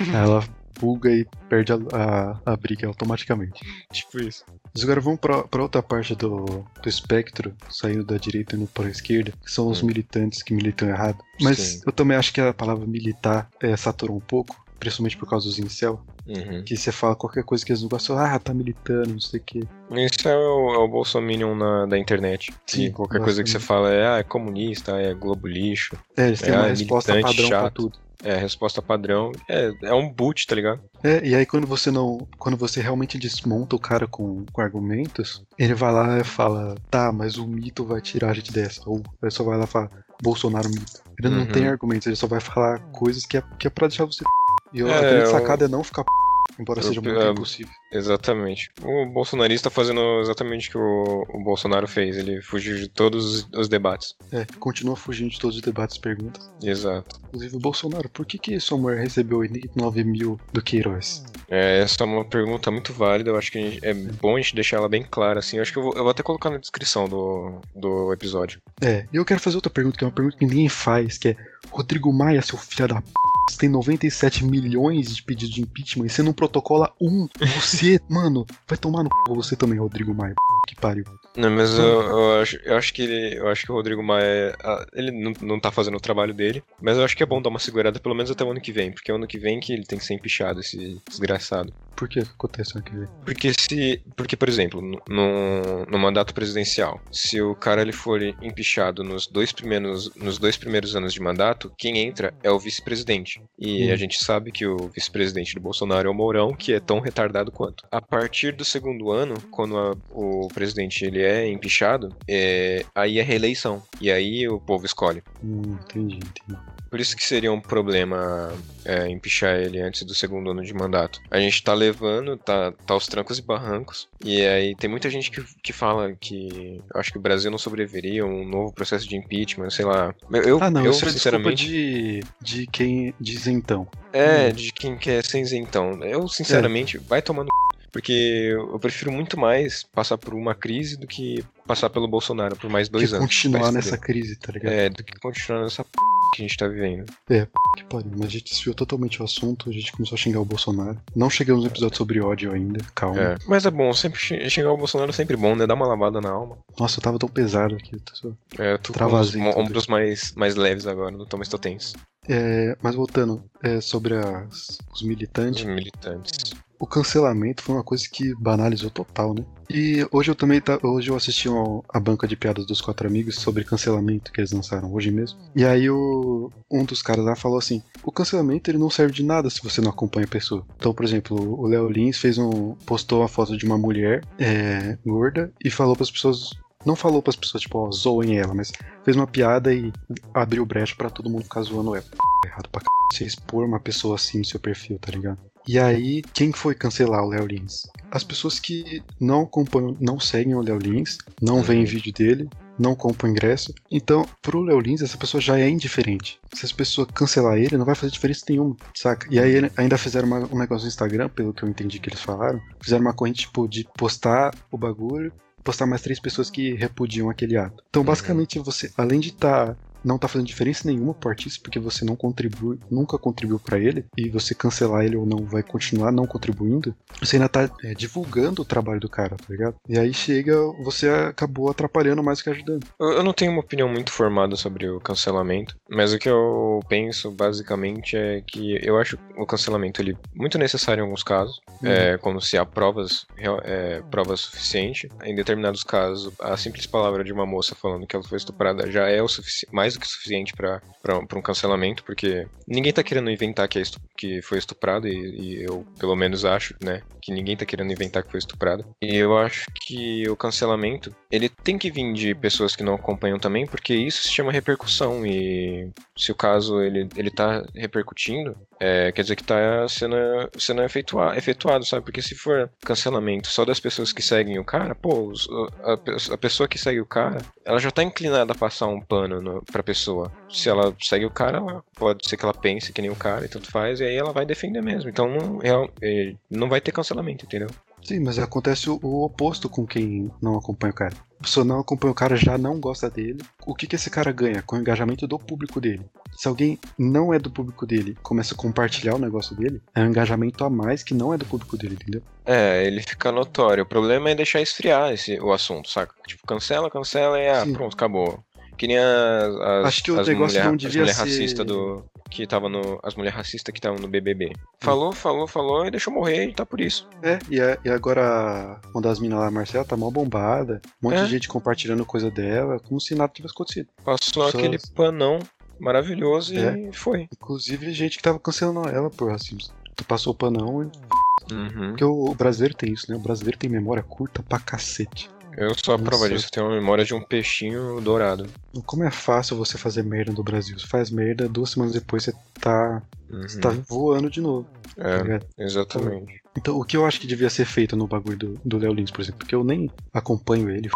Aí ela buga e perde a, a, a briga automaticamente. Tipo isso. Mas agora vamos pra, pra outra parte do, do espectro, saindo da direita e indo para a esquerda, que são os Hum. militantes que militam errado. Mas Sim. eu também acho que a palavra militar é, saturou um pouco, principalmente por causa dos incel. Uhum. Que você fala qualquer coisa que eles não gostam, ah, tá militando, não sei o quê. Isso é o, é o Bolsominion na, da internet. Sim, Sim, qualquer coisa que você fala é, ah, é comunista, é globo lixo. É, eles têm É, uma resposta militante padrão pra chato. tudo. É, resposta padrão. É, é um boot, tá ligado? É, e aí quando você não. Quando você realmente desmonta o cara com, com argumentos, ele vai lá e fala, tá, mas o mito vai tirar a gente dessa. Ou ele só vai lá e fala, Bolsonaro mito. Ele não Uhum. tem argumentos, ele só vai falar coisas que é, que é pra deixar você. E a É, grande eu- sacada é não ficar embora Eu- seja muito eu- impossível. Exatamente. O bolsonarista fazendo exatamente o que o, o Bolsonaro fez. Ele fugiu de todos os, os debates. É, continua fugindo de todos os debates e perguntas. Exato. Inclusive, o Bolsonaro, por que, que sua mulher recebeu 89 mil do Queiroz? É, essa é uma pergunta muito válida. Eu acho que a gente- é bom a gente deixar ela bem clara, assim. Eu acho que eu vou, eu vou até colocar na descrição do, do episódio. É, e eu quero fazer outra pergunta, que é uma pergunta que ninguém faz, que é Rodrigo Maia, seu filho da p. Você tem 97 milhões de pedidos de impeachment e você não protocola um. Você, mano, vai tomar no c... você também, Rodrigo Maia. Que pariu. Não, mas eu, eu acho, eu acho que ele, eu acho que o Rodrigo Maia, ah, ele não, não tá fazendo o trabalho dele, mas eu acho que é bom dar uma segurada pelo menos até o ano que vem, porque é o ano que vem que ele tem que ser empichado, esse desgraçado. Por que acontece ano que vem? Porque se, porque por exemplo, no- no, no mandato presidencial, se o cara ele for empichado nos dois primeiros, nos dois primeiros anos de mandato, quem entra é o vice-presidente. E Hum. a gente sabe que o vice-presidente do Bolsonaro é o Mourão, que é tão retardado quanto. A partir do segundo ano, quando a- o presidente ele é empichado, é, aí é reeleição. E aí o povo escolhe. Hum, entendi, entendi. Por isso que seria um problema é, empichar ele antes do segundo ano de mandato. A gente tá levando, tá, tá aos trancos e barrancos. E aí tem muita gente que, que fala que acho que o Brasil não sobreviveria a um novo processo de impeachment, sei lá. Eu, ah, não, eu é sinceramente. de, de quem diz então. É, de quem quer ser isentão. Eu, sinceramente, vai tomando. Porque eu prefiro muito mais passar por uma crise do que passar pelo Bolsonaro por mais dois que anos. continuar nessa crise, tá ligado? É, do que continuar nessa p que a gente tá vivendo. Que pariu, mas a gente desviou totalmente o assunto, a gente começou a xingar o Bolsonaro. Não chegamos no episódio sobre ódio ainda, calma. É. Mas é bom, sempre xing- xingar o Bolsonaro é sempre bom, né? Dá uma lavada na alma. Nossa, eu tava tão pesado aqui. eu tô É, eu tô com os Travazinho mo- tudo. ombros mais, mais leves agora, não tô mais tô tenso. É, mas voltando, é, sobre as- os Os militantes, militantes. O cancelamento foi uma coisa que banalizou total, né? E hoje eu também tá, hoje eu assisti ao- a banca de piadas dos quatro amigos sobre cancelamento que eles lançaram hoje mesmo. E aí o, um dos caras lá falou assim: o cancelamento ele não serve de nada se você não acompanha a pessoa. Então, por exemplo, o Léo Lins fez um postou uma foto de uma mulher é, gorda e falou para as pessoas não falou para as pessoas, tipo, ó, zoem ela, mas fez uma piada e abriu brecha pra todo mundo ficar zoando ela. Errado pra c... você expor uma pessoa assim no seu perfil, tá ligado? E aí, quem foi cancelar o Léo Lins? As pessoas que não acompanham, não seguem o Léo Lins, não veem vídeo dele, não compram ingresso. Então, pro Léo Lins, essa pessoa já é indiferente. Se as pessoas cancelar ele, não vai fazer diferença nenhuma, saca? E aí ainda fizeram uma- um negócio no Instagram, pelo que eu entendi que eles falaram, fizeram uma corrente, tipo, de postar o bagulho, postar mais três pessoas que repudiam aquele ato. Então, basicamente, você, além de estar não tá fazendo diferença nenhuma pro artista, porque você não contribui, nunca contribuiu pra ele, e você cancelar ele ou não vai continuar não contribuindo, você ainda tá é, divulgando o trabalho do cara, tá ligado? E aí chega, você acabou atrapalhando mais do que ajudando. Eu, eu não tenho uma opinião muito formada sobre o cancelamento, mas o que eu penso basicamente é que eu acho o cancelamento ele muito necessário em alguns casos, é, quando se há provas, é, provas suficientes. Em determinados casos, a simples palavra de uma moça falando que ela foi estuprada já é o sufici- mais que suficiente para um cancelamento, porque ninguém tá querendo inventar que, é que foi estuprado, e, e eu pelo menos acho, né, que ninguém tá querendo inventar que foi estuprado. E eu acho que o cancelamento, ele tem que vir de pessoas que não acompanham também, porque isso se chama repercussão, e se o caso ele, ele tá repercutindo, é, quer dizer que tá sendo, sendo efetua, efetuado, sabe? Porque se for cancelamento só das pessoas que seguem o cara, pô, a, a pessoa que segue o cara, ela já tá inclinada a passar um pano no, pra pessoa. Se ela segue o cara, ela, pode ser que ela pense que nem o cara e tudo faz, e aí ela vai defender mesmo. Então não, é, não vai ter cancelamento, entendeu? Sim, mas acontece o, o oposto com quem não acompanha o cara. A pessoa não acompanha o cara, já não gosta dele. O que, que esse cara ganha? Com o engajamento do público dele. Se alguém não é do público dele começa a compartilhar o negócio dele, é um engajamento a mais que não é do público dele, entendeu? É, ele fica notório. O problema é deixar esfriar esse, o assunto, saca? Tipo, cancela, cancela e ah, Sim. pronto, acabou. Que nem as, as, Acho que o as negócio mulher, não devia as ser- racista do que tava no as mulheres racistas que estavam no BBB. Falou, falou, falou e deixou morrer e tá por isso. É, e, a- e agora uma das minas lá, Marcela, tá mal bombada. Um monte É. de gente compartilhando coisa dela, como se nada tivesse acontecido. Passou Pessoas- aquele panão maravilhoso É. e foi. Inclusive, gente que tava cancelando ela por racismo. Tu passou o panão, e- Uhum. porque o, o brasileiro tem isso, né? O brasileiro tem memória curta pra cacete. Eu sou a prova disso, eu tenho uma memória de um peixinho dourado. Como é fácil você fazer merda no Brasil? Você faz merda, duas semanas depois você tá, Uhum. você tá voando de novo. tá É, ligado? exatamente. Então, o que eu acho que devia ser feito no bagulho do, do Léo Lins, por exemplo, porque eu nem acompanho ele, f...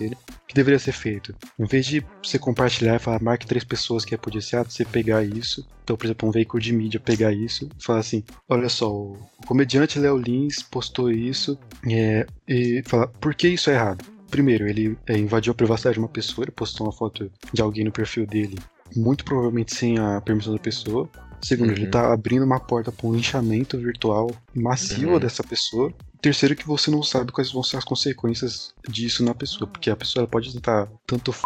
ele, o que deveria ser feito? Em vez de você compartilhar e falar, marque três pessoas que é policiado, você pegar isso, então, por exemplo, um veículo de mídia pegar isso e falar assim, olha só, o, comediante Léo Lins postou isso é, e falar, por que isso é errado? Primeiro, ele é, invadiu a privacidade de uma pessoa, ele postou uma foto de alguém no perfil dele, muito provavelmente sem a permissão da pessoa. Segundo, ele Uhum. tá abrindo uma porta para um linchamento virtual massivo Uhum. dessa pessoa. Terceiro, que você não sabe quais vão ser as consequências disso na pessoa, porque a pessoa pode tentar tanto f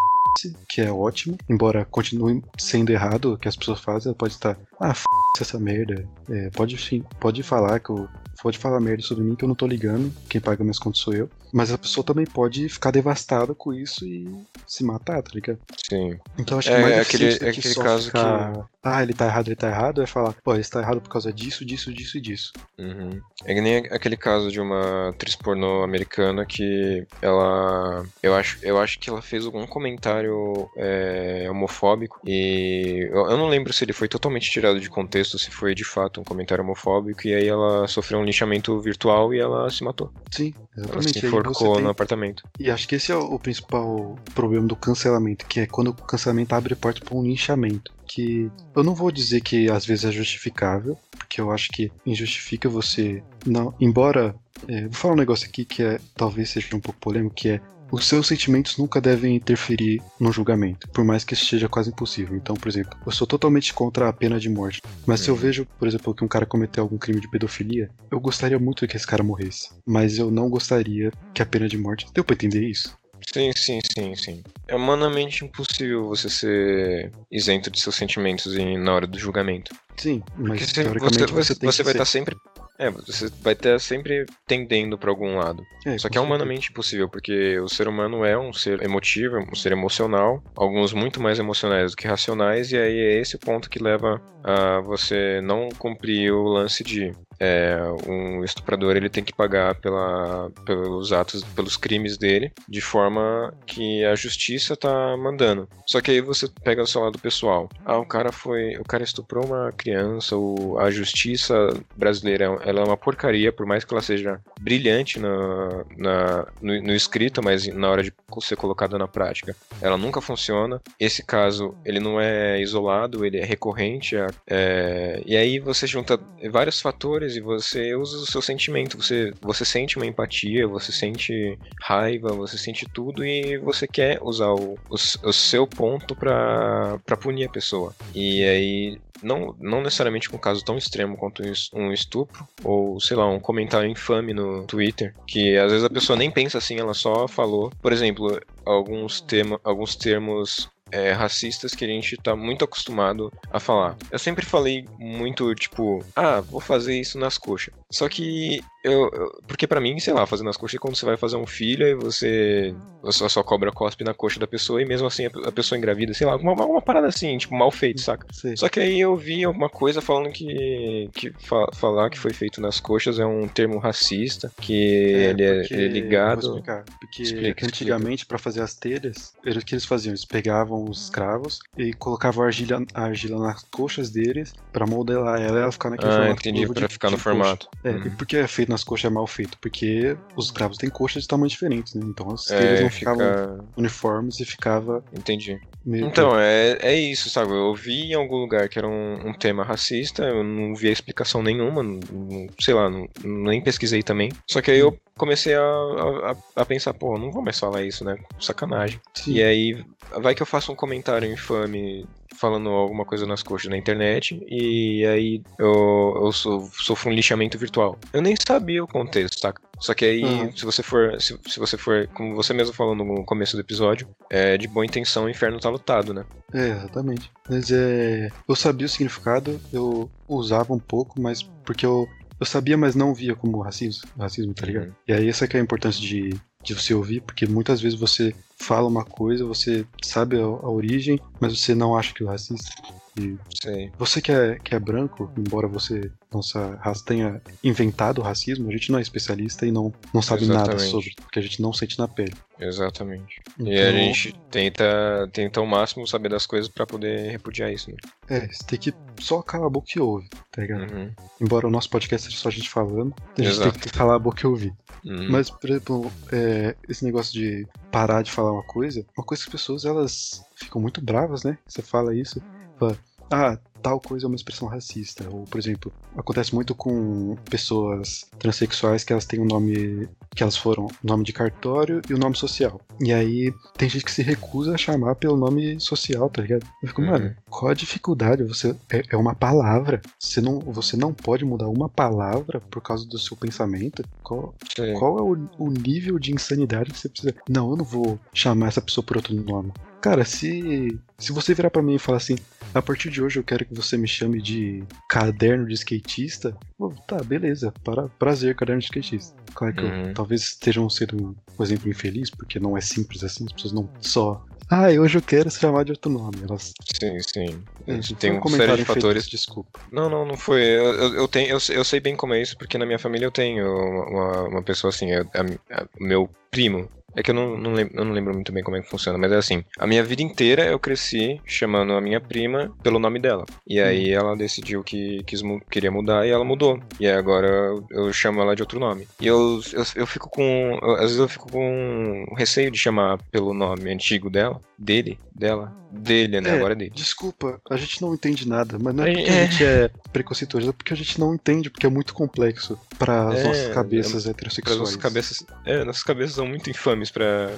que é ótimo, embora continue sendo errado o que as pessoas fazem, ela pode estar, ah, f essa merda, é, pode, pode falar que eu. Pode falar merda sobre mim que eu não tô ligando, quem paga minhas contas sou eu. Mas a pessoa também pode ficar devastada com isso e se matar, tá ligado? Sim. Então acho É, que mais é aquele- do que aquele caso ficar, Ah, ele tá errado, ele tá errado, é falar, pô, ele está errado por causa disso, disso, disso e disso. Uhum. É que nem aquele caso de uma atriz pornô americana que ela. Eu acho, eu acho que ela fez algum comentário é, homofóbico. E eu, eu não lembro se ele foi totalmente tirado de contexto, se foi de fato um comentário homofóbico. E aí ela sofreu um linchamento virtual e ela se matou. Sim, Ela exatamente. se Aí você enforcou tem- no apartamento. E acho que esse é o o principal problema do cancelamento, que é quando o cancelamento abre porta para um linchamento. Que eu não vou dizer que às vezes é justificável, porque eu acho que injustifica você. Não, embora. é, vou falar um negócio aqui que é talvez seja um pouco polêmico, que é os seus sentimentos nunca devem interferir no julgamento, por mais que isso seja quase impossível. Então, por exemplo, eu sou totalmente contra a pena de morte. Mas se eu Uhum. vejo, por exemplo, que um cara cometeu algum crime de pedofilia, eu gostaria muito que esse cara morresse. Mas eu não gostaria que a pena de morte. Deu pra entender isso? Sim, sim, sim, sim. É humanamente impossível você ser isento de seus sentimentos na hora do julgamento. Sim, mas Porque teoricamente você, você, você, você vai ser... estar sempre. É, você vai estar sempre tendendo pra algum lado. É, Só que é humanamente impossível, porque o ser humano é um ser emotivo, um ser emocional, alguns muito mais emocionais do que racionais, e aí é esse ponto que leva a você não cumprir o lance de é, um estuprador ele tem que pagar pela, pelos atos, pelos crimes dele, de forma que a justiça tá mandando. Só que aí você pega o seu lado pessoal. Ah, o cara foi, o cara estuprou uma criança, o, a justiça brasileira ela é uma porcaria, por mais que ela seja brilhante na, na- no, no escrito, mas na hora de ser colocada na prática, ela nunca funciona. Esse caso, ele não é isolado, ele é recorrente, é- é, e aí você junta vários fatores e você usa o seu sentimento, você, você sente uma empatia, você sente raiva, você sente tudo e você quer usar o, o, o seu ponto pra punir a pessoa. E aí não, não necessariamente com um caso tão extremo quanto um estupro, ou sei lá, um comentário infame no Twitter, que às vezes a pessoa nem pensa assim, ela só falou. Por exemplo, alguns, tema, alguns termos é, racistas que a gente tá muito acostumado a falar. Eu sempre falei muito, tipo, ah, vou fazer isso nas coxas. Só que eu. eu- porque pra mim, sei lá, fazer nas coxas é quando você vai fazer um filho e você. A sua cobra cospe na coxa da pessoa e mesmo assim a, a pessoa engravida, sei lá, uma, uma parada assim, tipo, mal feito, saca? Sei. Só que aí eu vi alguma coisa falando que, que fa- falar que foi feito nas coxas é um termo racista, que ele, é, porque- ele é eu vou ligado. explicar, porque Explica, antigamente, pra fazer as telhas, era o que eles faziam. Eles pegavam os escravos e colocavam a argila, a argila nas coxas deles pra modelar ela e ela ficar naquele Ah, formato entendi, pra de- ficar de no coxa. formato. É, Uhum. e por que é feito nas coxas é mal feito? Porque os escravos têm coxas de tamanhos diferentes, né? Então as É, telhas não fica. ficavam uniformes e ficava Entendi. meio. Então, é, é isso, sabe? Eu vi em algum lugar que era um, um tema racista, eu não vi a explicação nenhuma, não- não- sei lá, não- nem pesquisei também. Só que aí eu comecei a, a, a pensar, pô, não vou mais falar isso, né? Sacanagem. Sim. E aí, vai que eu faço um comentário infame falando alguma coisa nas coxas na internet, e aí eu, eu so- sofro um lixamento virtual. Eu nem sabia o contexto, saca? Só que aí, Uhum. se você for, se, se você for, como você mesmo falou no começo do episódio, é de boa intenção o inferno tá lotado, né? É, exatamente. Mas é. Eu sabia o significado, eu usava um pouco, mas porque eu, eu sabia, mas não via como racismo, racismo, tá ligado? Uhum. E aí essa que é a importância de, de você ouvir, porque muitas vezes você fala uma coisa, você sabe a, a origem, mas você não acha que é racista. E Sei. você que é, que é branco, embora você, nossa raça tenha inventado o racismo, a gente não é especialista e não, não sabe nada Exatamente. sobre, porque a gente não sente na pele. Exatamente. Então, E a gente tenta, tenta ao máximo saber das coisas pra poder repudiar isso, né? É, você tem que só calar a boca e ouve, tá ligado? Uhum. Embora o nosso podcast seja só a gente falando, a gente Exato. tem que calar a boca e ouvir. Uhum. Mas, por exemplo, é, esse negócio de parar de falar uma coisa, uma coisa que as pessoas elas ficam muito bravas, né? Você fala isso, fala, ah, tal coisa é uma expressão racista. Ou, por exemplo, acontece muito com pessoas transexuais que elas têm um nome, que elas foram nome de cartório e o nome social. E aí tem gente que se recusa a chamar pelo nome social, tá ligado? Eu fico, Uhum. mano, qual a dificuldade? Você é, é uma palavra. Você não, você não pode mudar uma palavra por causa do seu pensamento. Qual, qual é o, o nível de insanidade que você precisa? Não, eu não vou chamar essa pessoa por outro nome. Cara, se se você virar pra mim e falar assim, a partir de hoje eu quero que você me chame de caderno de skatista, pô, tá, beleza, para, prazer, caderno de skatista. Claro que eu Uhum. talvez estejam sendo um exemplo infeliz, porque não é simples assim, as pessoas não só. Ah, hoje eu quero se chamar de outro nome. Elas Sim, sim. Enfim, Tem uma série de infeliz, fatores. Desculpa. Não, não, não foi. Eu, eu, eu tenho, eu, sei- eu sei bem como é isso, porque na minha família eu tenho uma, uma pessoa assim, eu- a- a- o meu primo. É que eu não, não lembro, eu não lembro muito bem como é que funciona, mas é assim. A minha vida inteira eu cresci chamando a minha prima pelo nome dela. E aí ela decidiu que quis, queria mudar e ela mudou. E aí agora eu, eu chamo ela de outro nome. E eu, eu, eu fico com. eu- às vezes eu fico com receio de chamar pelo nome antigo dela. Dele, dela. Dele, né? É, Agora é dele. Desculpa, a gente não entende nada, mas não é É, porque é. a gente é preconceituoso, é porque a gente não entende, porque é muito complexo para as É, nossas cabeças Para heterossexuais. nossas cabeças. É, nossas cabeças são muito infames pra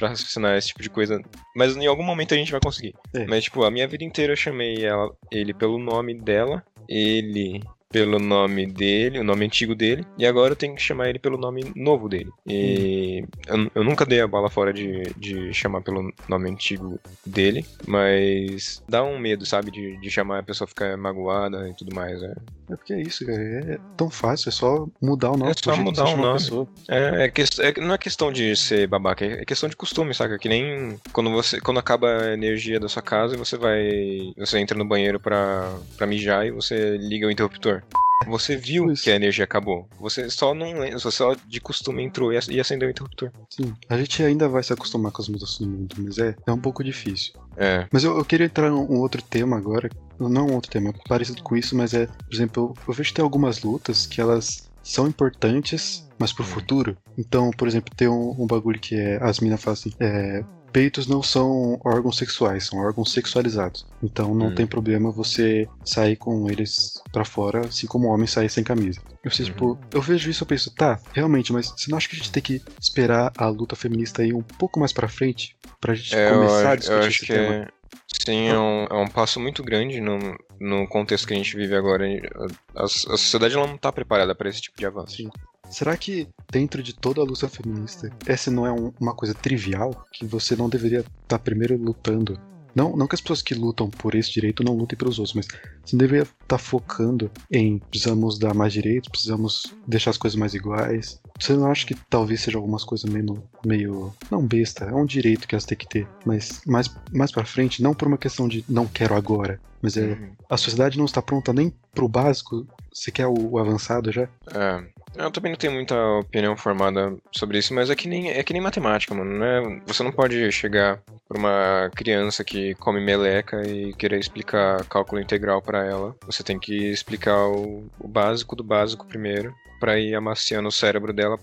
raciocinar esse tipo de coisa. Mas em algum momento a gente vai conseguir. É. Mas, tipo, a minha vida inteira eu chamei ela, ele pelo nome dela, ele pelo nome dele, o nome antigo dele, e agora eu tenho que chamar ele pelo nome novo dele. E eu, eu nunca dei a bola fora de, de chamar pelo nome antigo dele, mas dá um medo, sabe, de, de chamar a pessoa ficar magoada e tudo mais. É, É porque é isso, cara. É tão fácil, é só mudar o nome. É só mudar o nome. pessoa. É, é, que- é não é questão de ser babaca, é questão de costume, saca? Que nem quando você quando acaba a energia da sua casa e você vai. Você entra no banheiro pra, pra mijar e você liga o interruptor. Você viu Isso. que a energia acabou. Você só não você só de costume entrou e ac- acendeu o interruptor. Sim. A gente ainda vai se acostumar com as mudanças do mundo, mas é, é um pouco difícil. É. Mas eu, eu queria entrar num um outro tema agora. Não um outro tema, parecido com isso, mas é, por exemplo, eu, eu vejo que tem algumas lutas que elas são importantes, mas pro Hum. futuro. Então, por exemplo, tem um, um bagulho que é. As minas falam assim: é, peitos não são órgãos sexuais, são órgãos sexualizados. Então não Hum. tem problema você sair com eles pra fora, assim como o homem sair sem camisa. Eu sei, tipo, eu vejo isso e penso, tá, realmente, mas você não acha que a gente tem que esperar a luta feminista ir um pouco mais pra frente? Pra gente É, começar a discutir esse que tema? é, sim, é um, é um passo muito grande no, no contexto que a gente vive agora. A, a sociedade ela não tá preparada para esse tipo de avanço. Sim. Será que dentro de toda a luta feminista, essa não é um- uma coisa trivial que você não deveria estar primeiro lutando? Não, não que as pessoas que lutam por esse direito não lutem pelos outros, mas você deveria estar focando em precisamos dar mais direitos, precisamos deixar as coisas mais iguais. Você não acha que talvez seja algumas coisas meio, meio não besta, é um direito que elas têm que ter, mas mais mais para frente, não por uma questão de não quero agora, mas é Uhum. a sociedade não está pronta nem pro básico. Você quer o, o avançado já? É, eu também não tenho muita opinião formada sobre isso, mas é que nem, é que nem matemática, mano, né? Você não pode chegar pra uma criança que come meleca e querer explicar cálculo integral pra ela. Você tem que explicar o, o básico do básico primeiro, pra ir amaciando o cérebro dela,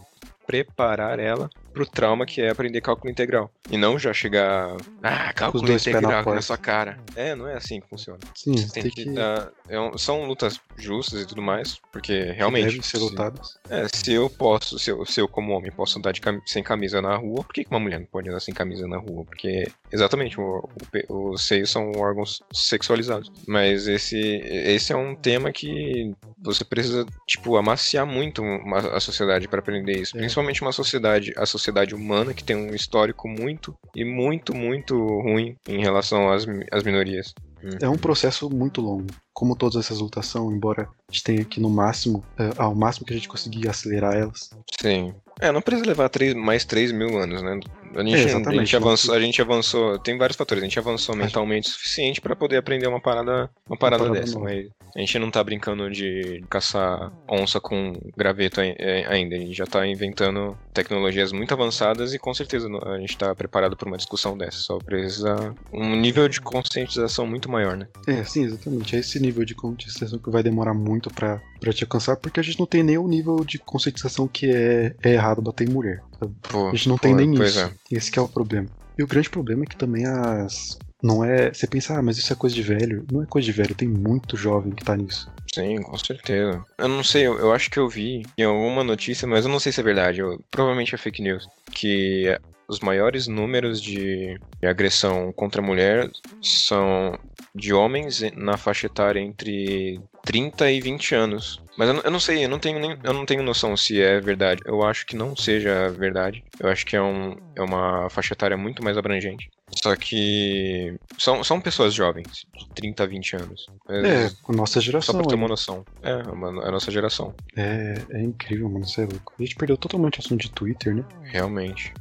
preparar ela pro trauma que é aprender cálculo integral. E não já chegar, ah, cálculo pés na integral na porta. sua cara. É, não é assim que funciona. Sim, Você tem que, dar. é um- são lutas justas e tudo mais, porque realmente. devem ser se- lutadas. é, se eu posso, se eu, se eu como homem posso andar de cam- sem camisa na rua, por que, que uma mulher não pode andar sem camisa na rua? Porque, exatamente, o- o os seios são órgãos sexualizados. Mas esse, esse é um tema que você precisa, tipo, amaciar muito uma, a sociedade para aprender isso. É. Principalmente uma sociedade, a sociedade humana, que tem um histórico muito e muito, muito ruim em relação às, às minorias. É um processo muito longo. Como todas essas lutas são, embora a gente tenha que no máximo, é, ao máximo que a gente conseguir acelerar elas. Sim. É, não precisa levar três, mais 3 mil anos, né? A gente, é, a gente, avançou, a gente avançou, tem vários fatores, a gente avançou mentalmente o suficiente para poder aprender uma parada, uma parada, uma parada dessa, mas a gente não tá brincando de caçar onça com graveto é, ainda, a gente já tá inventando tecnologias muito avançadas e com certeza a gente tá preparado para uma discussão dessa, só precisa um nível de conscientização muito maior, né? É, sim, exatamente, é esse nível de conscientização que vai demorar muito para te alcançar, porque a gente não tem nem o nível de conscientização que é, é errado bater em mulher. Pô, a gente não pô, tem nem isso. É. Esse que é o problema. E o grande problema é que também as. Não é. Você pensa, ah, mas isso é coisa de velho. Não é coisa de velho, tem muito jovem que tá nisso. Sim, com certeza. Eu não sei, eu, eu acho que eu vi em alguma notícia, mas eu não sei se é verdade. Eu, provavelmente é fake news. Que os maiores números de agressão contra a mulher são de homens na faixa etária entre 30 e 20 anos. Mas eu, eu, não sei, eu não tenho nem, eu não tenho noção se é verdade. Eu acho que não seja verdade. Eu acho que é, um, é uma faixa etária muito mais abrangente. Só que são, são pessoas jovens, de 30 a 20 anos. Mas, é, a nossa geração. Só pra ter uma noção. É, a, a nossa geração. É, é incrível, mano, você é louco. A gente perdeu totalmente o assunto de Twitter, né? Realmente.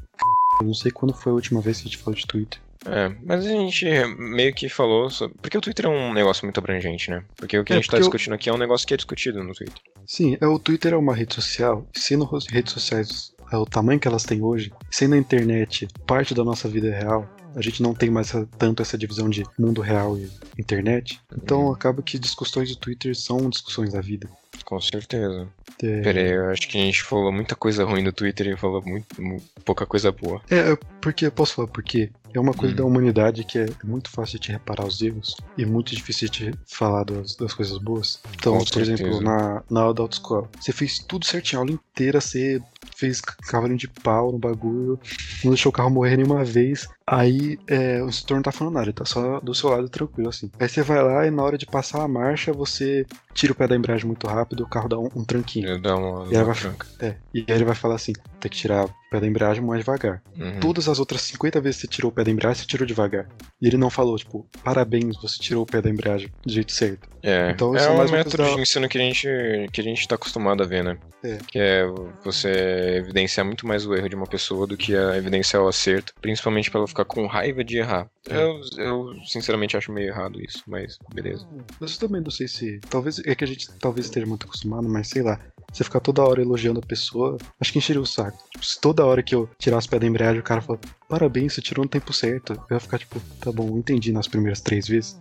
Eu não sei quando foi a última vez que a gente falou de Twitter. É, mas a gente meio que falou sobre... Porque o Twitter é um negócio muito abrangente, né? Porque o que é, a gente tá discutindo eu... aqui é um negócio que é discutido no Twitter. Sim, é, o Twitter é uma rede social. Sendo redes sociais é o tamanho que elas têm hoje, sendo a internet parte da nossa vida real, a gente não tem mais tanto essa divisão de mundo real e internet. Então uhum. acaba que discussões do Twitter são discussões da vida. Com certeza. É... Peraí, eu acho que a gente falou muita coisa ruim no Twitter e falou muito, muito pouca coisa boa. É, porque, posso falar por quê? É uma coisa hum. da humanidade que é muito fácil de te reparar os erros e muito difícil de te falar das, das coisas boas. Então, Com por certeza. exemplo, na, na aula da autoescola, você fez tudo certinho, a aula inteira, você fez cavalinho de pau no bagulho, não deixou o carro morrer nenhuma vez. Aí é, o instrutor não tá falando nada, ele tá só do seu lado tranquilo, assim. Aí você vai lá e na hora de passar a marcha, você tira o pé da embreagem muito rápido, o carro dá um, um tranquinho. Ele dá uma, e, uma vai, é, e aí ele vai falar assim: tem que tirar o pé da embreagem mais devagar. Uhum. Todas as outras 50 vezes que você tirou o pé da embreagem, você tirou devagar. E ele não falou, tipo, parabéns, você tirou o pé da embreagem do jeito certo. É, então, é, é um método de ensino que a, gente, que a gente tá acostumado a ver, né? É. Que é você evidenciar muito mais o erro de uma pessoa do que a evidenciar o acerto, principalmente pra ela ficar com raiva de errar. É. Eu, eu, sinceramente, acho meio errado isso, mas beleza. Mas eu também não sei se. Talvez. É que a gente talvez esteja muito acostumado, mas sei lá. Você ficar toda hora elogiando a pessoa, acho que encheria o saco. Tipo, se toda hora que eu tirasse o pé da embreagem, o cara fala, parabéns, você tirou no tempo certo. Eu ia ficar tipo, tá bom, entendi nas primeiras três vezes.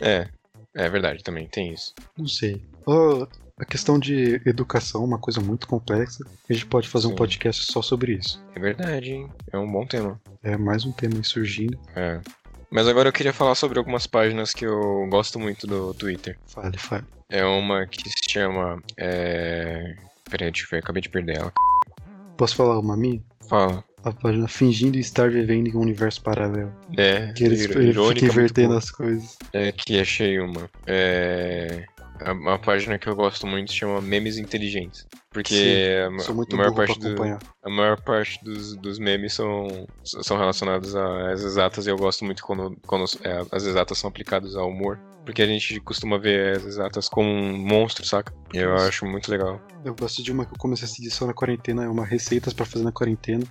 É, é verdade também, tem isso. Não sei. Oh, a questão de educação é uma coisa muito complexa. A gente pode fazer Sim. um podcast só sobre isso. É verdade, hein? É um bom tema. É mais um tema aí surgindo. É. Mas agora eu queria falar sobre algumas páginas que eu gosto muito do Twitter. Fale, fale. É uma que se chama. É... Peraí, deixa eu ver, acabei de perder ela. Posso falar uma minha? Fala. A página fingindo estar vivendo em um universo paralelo. É, que eles, ficam invertendo as coisas. É, que achei uma. É. Uma página que eu gosto muito chama Memes Inteligentes. Porque Sim, a, muito a maior parte do, a maior parte dos, dos memes são, são relacionados às exatas e eu gosto muito quando, quando é, as exatas são aplicadas ao humor. Porque a gente costuma ver as exatas como um monstro, saca? E eu acho muito legal. Eu gosto de uma que eu comecei a seguir só na quarentena, é uma receitas para fazer na quarentena.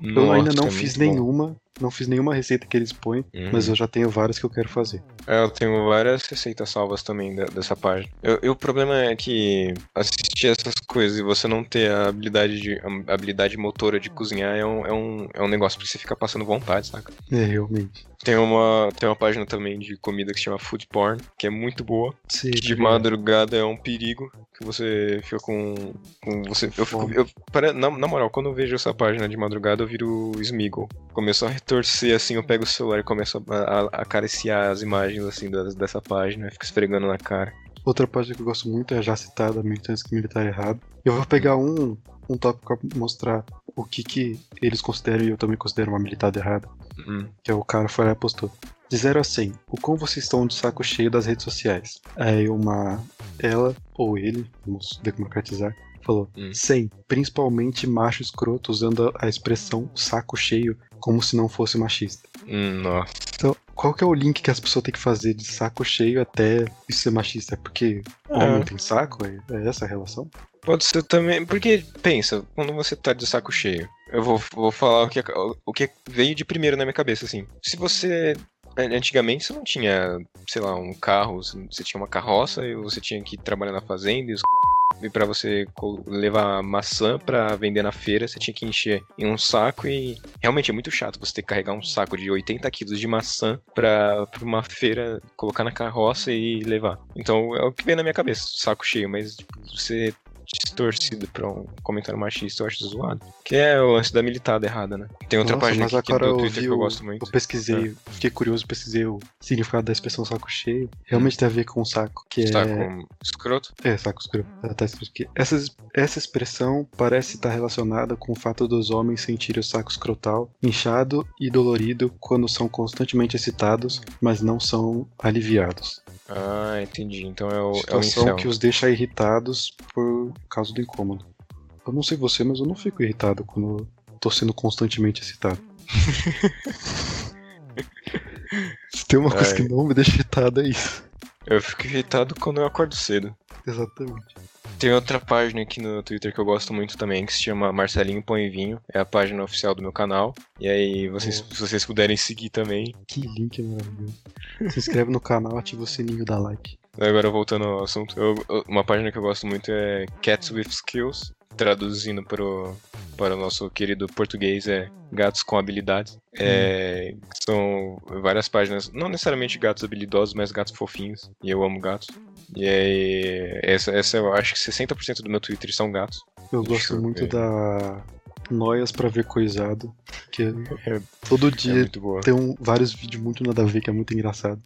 Nossa, eu ainda não é fiz nenhuma. Não fiz nenhuma receita que eles põem, uhum. mas eu já tenho várias que eu quero fazer. É, eu tenho várias receitas salvas também dessa página. Eu, eu, o problema é que assistir essas coisas e você não ter a habilidade, de, a habilidade motora de cozinhar é um, é um, é um negócio pra você ficar passando vontade, saca? É, realmente. Tem uma, tem uma página também de comida que se chama Food Porn, que é muito boa. Sim, que de madrugada é um perigo, que você fica com. com você, eu fico, eu, para, na, na, moral, quando eu vejo essa página de madrugada, eu viro Smiggle. Começo a retorcer assim, eu pego o celular e começo a, a, a acariciar as imagens assim das, dessa página, fico esfregando na cara. Outra página que eu gosto muito é a já citada Militância Militar Errado. Eu vou pegar um, um tópico pra mostrar o que, que eles consideram e eu também considero uma militada errada. Hum. Que é o cara foi lá e postou. De 0 a 100, o quão vocês estão de saco cheio das redes sociais? Aí uma. Ela ou ele, vamos democratizar, falou Hum. 100, principalmente macho escroto usando a expressão saco cheio como se não fosse machista. Hum, nossa. Então, qual que é o link que as pessoas têm que fazer de saco cheio até isso ser machista? É porque homem É. tem saco? É, é essa a relação? Pode ser também. Porque, pensa, quando você tá de saco cheio, eu vou, vou falar o que, o que veio de primeiro na minha cabeça, assim. Se você. Antigamente você não tinha, sei lá, um carro, você tinha uma carroça e você tinha que trabalhar na fazenda e os e pra você levar maçã pra vender na feira, você tinha que encher em um saco e realmente é muito chato você ter que carregar um saco de 80 quilos de maçã pra, pra uma feira, colocar na carroça e levar. Então é o que vem na minha cabeça, saco cheio, mas tipo, você distorcido pra um comentário machista, eu acho zoado. Que é o lance da militada errada, né? Tem outra Nossa, página mas aqui agora do eu Twitter vi que eu gosto muito. Eu pesquisei, É. fiquei curioso, pesquisei o significado da expressão saco cheio. Realmente tem a ver com saco, que é. com escroto? É, saco escuro. Ela tá escrito aqui. Essa, essa expressão parece estar relacionada com o fato dos homens sentirem o saco escrotal inchado e dolorido quando são constantemente excitados, mas não são aliviados. Ah, entendi. Então é o, é o Situação que os deixa irritados por causa do incômodo. Eu não sei você, mas eu não fico irritado quando tô sendo constantemente excitado. Se tem uma coisa Ai. que não me deixa irritado, é isso. Eu fico irritado quando eu acordo cedo. Exatamente. Tem outra página aqui no Twitter que eu gosto muito também, que se chama Marcelinho Põe Vinho. É a página oficial do meu canal. E aí, vocês, Boa. se vocês puderem seguir também. Que link maravilhoso. Se inscreve no canal, ativa o sininho, dá like. Agora voltando ao assunto, eu- uma página que eu gosto muito é Cats with Skills. Traduzindo para o, para o nosso querido português é Gatos com Habilidades. É, são várias páginas, não necessariamente gatos habilidosos, mas gatos fofinhos. E eu amo gatos. E aí, essa, essa eu acho que 60% do meu Twitter são gatos. Eu gosto eu muito ver. da Noias pra ver coisado. Que É, todo é dia boa. tem um- vários vídeos muito nada a ver, que é muito engraçado.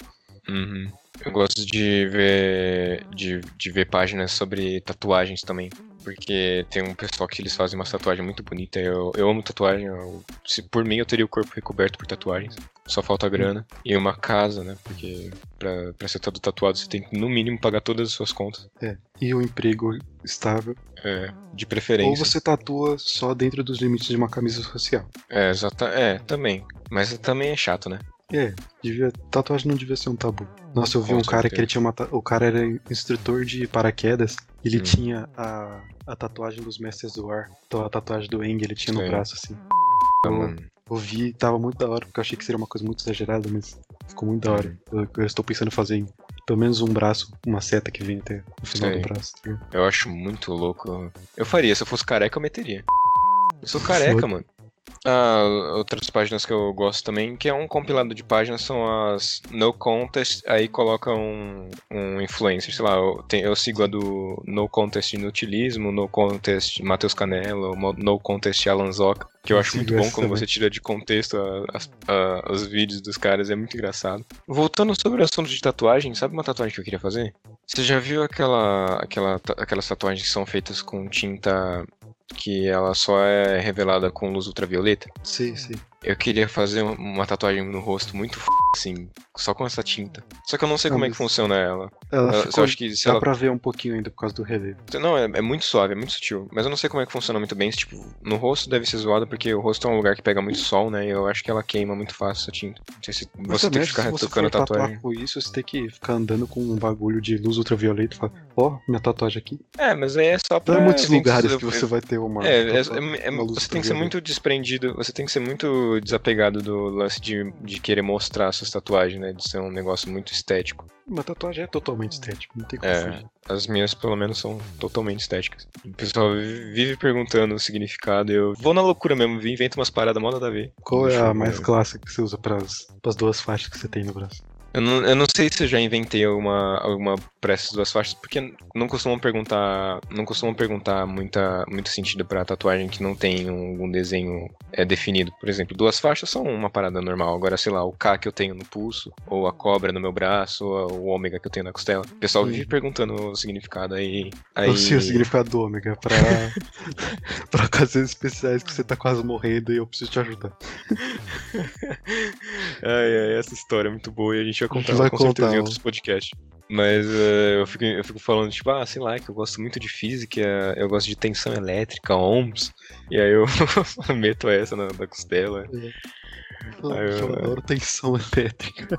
Uhum. Eu gosto de ver de, de ver páginas sobre tatuagens também. Porque tem um pessoal que eles fazem uma tatuagem muito bonita. Eu, eu amo tatuagem. eu- se por mim eu teria o corpo recoberto por tatuagens. Só falta grana. E uma casa, né? Porque pra, pra ser todo tatuado você tem que no mínimo pagar todas as suas contas. É. E um emprego estável. É, de Ou preferência. você tatua só dentro dos limites de uma camisa social. É, exata, é, também. Mas também é chato, né? É, devia, tatuagem não devia ser um tabu. Nossa, eu vi Com um cara que ele tinha uma. O cara era instrutor de paraquedas. e Ele Hum. tinha a, a tatuagem dos mestres do ar. Então a tatuagem do Eng ele tinha no Sei. braço, assim. Ah, Eu- mano. Eu vi, tava muito da hora, porque eu achei que seria uma coisa muito exagerada, mas ficou muito da hora. Eu, eu estou pensando em fazer em pelo menos um braço, uma seta que vem até o final Sei. do braço. tá? Eu acho muito louco. Eu faria, se eu fosse careca, eu meteria. Eu sou careca, Foda. mano. Ah, outras páginas que eu gosto também, que é um compilado de páginas, são as No Contest, aí coloca um, um influencer, sei lá, eu, tem- eu sigo a do No Contest Inutilismo, No Contest Matheus Canelo, Mo- No Contest Alan Zoca, que eu Eu acho muito bom quando também. você tira de contexto a- os vídeos dos caras, é muito engraçado. Voltando sobre o assunto de tatuagem, sabe uma tatuagem que eu queria fazer? Você já viu aquela, aquela, aquelas tatuagens que são feitas com tinta que ela só é revelada com luz ultravioleta? Sim, sim. Eu queria fazer um- uma tatuagem no rosto muito f... assim, só com essa tinta. Só que eu não sei Ah, como é que funciona ela. Ela Eu, ficou, acho que dá ela... pra ver um pouquinho ainda por causa do relevo. Não, é, é muito suave, é muito sutil. Mas eu não sei como é que funciona muito bem. se, Tipo, no rosto deve ser zoado porque o rosto é um lugar que pega muito sol, né? E eu acho que ela queima muito fácil essa tinta. Não sei se Mas você tem que ficar se a tatuagem. com isso, você tem que ficar andando com um bagulho de luz ultravioleta e falar, ó, minha tatuagem aqui. É, mas aí é só pra. Não é muitos lugares que você vai ter uma. É, é- é- é- uma luz você tem que ser muito desprendido, você tem que ser muito desapegado do lance de, de querer mostrar suas tatuagens, né? De ser um negócio muito estético. Uma tatuagem é totalmente estética, não tem como É, fugir. as minhas, pelo menos, são totalmente estéticas. O pessoal vive perguntando o significado. Eu vou na loucura mesmo, invento umas paradas mó nada a ver. Qual é a mais clássica que você usa pras, pras duas faixas que você tem no braço? Eu não, eu não sei se eu já inventei alguma, alguma para essas duas faixas, porque não costumam perguntar, não costumam perguntar muita, muito sentido para tatuagem que não tem um, um, desenho é definido. Por exemplo, duas faixas são uma parada normal. Agora, sei lá, o K que eu tenho no pulso, ou a cobra no meu braço, ou o ômega que eu tenho na costela. O pessoal vive perguntando o significado aí. aí... Eu sei o significado do ômega para para ocasiões especiais que você tá quase morrendo e eu preciso te ajudar. ai, ai, essa história é muito boa e a gente vai contar vai com contar, certeza em outros podcasts. Mas uh, eu, fico, eu fico falando, tipo, ah, sei lá, que eu gosto muito de física, eu gosto de tensão elétrica, ohms, e aí eu meto essa na, na costela. É. Eu, eu, adoro tensão elétrica.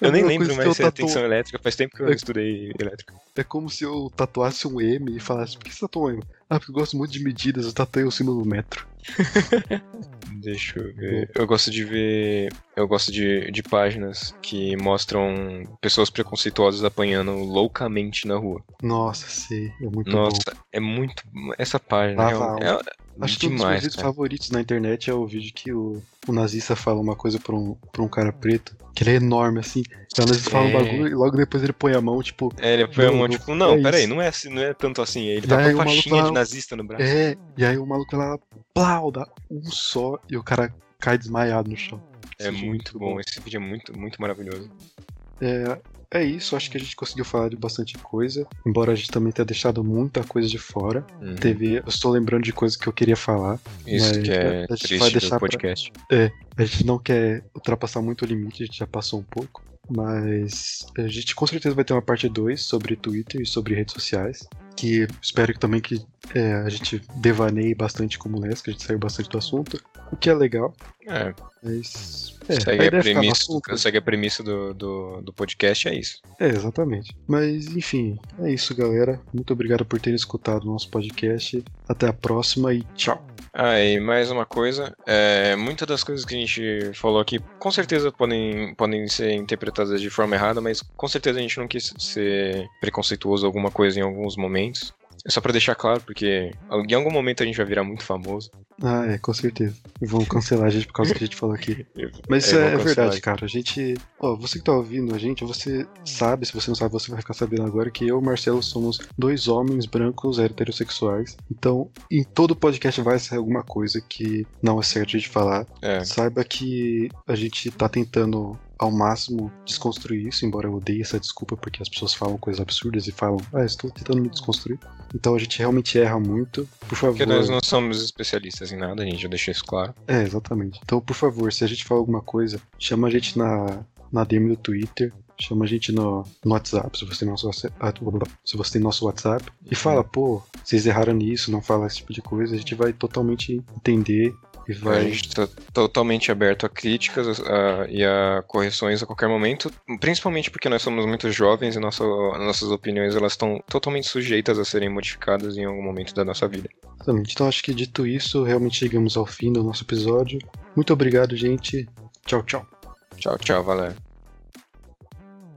eu nem lembro mais se é tensão elétrica, faz tempo que eu é, estudei elétrica. É como se eu tatuasse um M e falasse, por que você tatuou um M? Ah, porque eu gosto muito de medidas, eu tatuei o símbolo do metro. Deixa eu ver. Eu gosto de ver. Eu gosto de, de páginas que mostram pessoas preconceituosas apanhando loucamente na rua. Nossa, sim. É muito Nossa, bom. é muito. Essa página é, é, Acho que um dos meus vídeos favoritos na internet é o vídeo que o, o nazista fala uma coisa pra um, pra um cara preto, que ele é enorme, assim. Então o nazista é... fala um é. bagulho e logo depois ele põe a mão, tipo. É, ele põe a mão, tipo, não, é peraí, não é, assim, não é tanto assim. Ele tá com faixinha lá, de nazista no braço. É, e aí o maluco lá, plau, dá um só e o cara cai desmaiado no chão. É muito, muito bom. bom, esse vídeo é muito, muito maravilhoso. É, é isso, acho que a gente conseguiu falar de bastante coisa, embora a gente também tenha deixado muita coisa de fora. Uhum. Teve, eu estou lembrando de coisas que eu queria falar. Isso que é a gente vai deixar podcast. Pra, é, a gente não quer ultrapassar muito o limite, a gente já passou um pouco. Mas a gente com certeza vai ter uma parte 2 sobre Twitter e sobre redes sociais. Que espero que também que é, a gente devaneie bastante como Les, que a gente saiu bastante do assunto. O que é legal. É. Mas. É, segue, a premissa, segue a premissa do, do, do podcast, é isso. É, exatamente. Mas, enfim, é isso, galera. Muito obrigado por terem escutado o nosso podcast. Até a próxima e tchau. Ah, e mais uma coisa, é, muitas das coisas que a gente falou aqui com certeza podem, podem ser interpretadas de forma errada, mas com certeza a gente não quis ser preconceituoso alguma coisa em alguns momentos. É só pra deixar claro, porque em algum momento a gente vai virar muito famoso. Ah, é, com certeza. E vão cancelar a gente por causa do que a gente falou aqui. Mas isso é, é verdade, cara. A gente. Ó, você que tá ouvindo a gente, você sabe, se você não sabe, você vai ficar sabendo agora que eu e o Marcelo somos dois homens brancos heterossexuais. Então, em todo podcast vai sair alguma coisa que não é certo de falar. É. Saiba que a gente tá tentando ao máximo desconstruir isso, embora eu odeie essa desculpa porque as pessoas falam coisas absurdas e falam, ah, estou tentando me desconstruir. Então a gente realmente erra muito. Por favor. Porque nós não somos especialistas em nada, a gente já deixou isso claro. É, exatamente. Então, por favor, se a gente fala alguma coisa, chama a gente na, na DM do Twitter, chama a gente no, no WhatsApp, se você, tem nosso, ah, se você tem nosso WhatsApp, e fala, pô, vocês erraram nisso, não fala esse tipo de coisa, a gente vai totalmente entender e vai... A gente está totalmente aberto a críticas a, e a correções a qualquer momento, principalmente porque nós somos muito jovens e nossa, nossas opiniões elas estão totalmente sujeitas a serem modificadas em algum momento da nossa vida. Exatamente. Então acho que dito isso, realmente chegamos ao fim do nosso episódio. Muito obrigado, gente. Tchau, tchau. Tchau, tchau, valeu.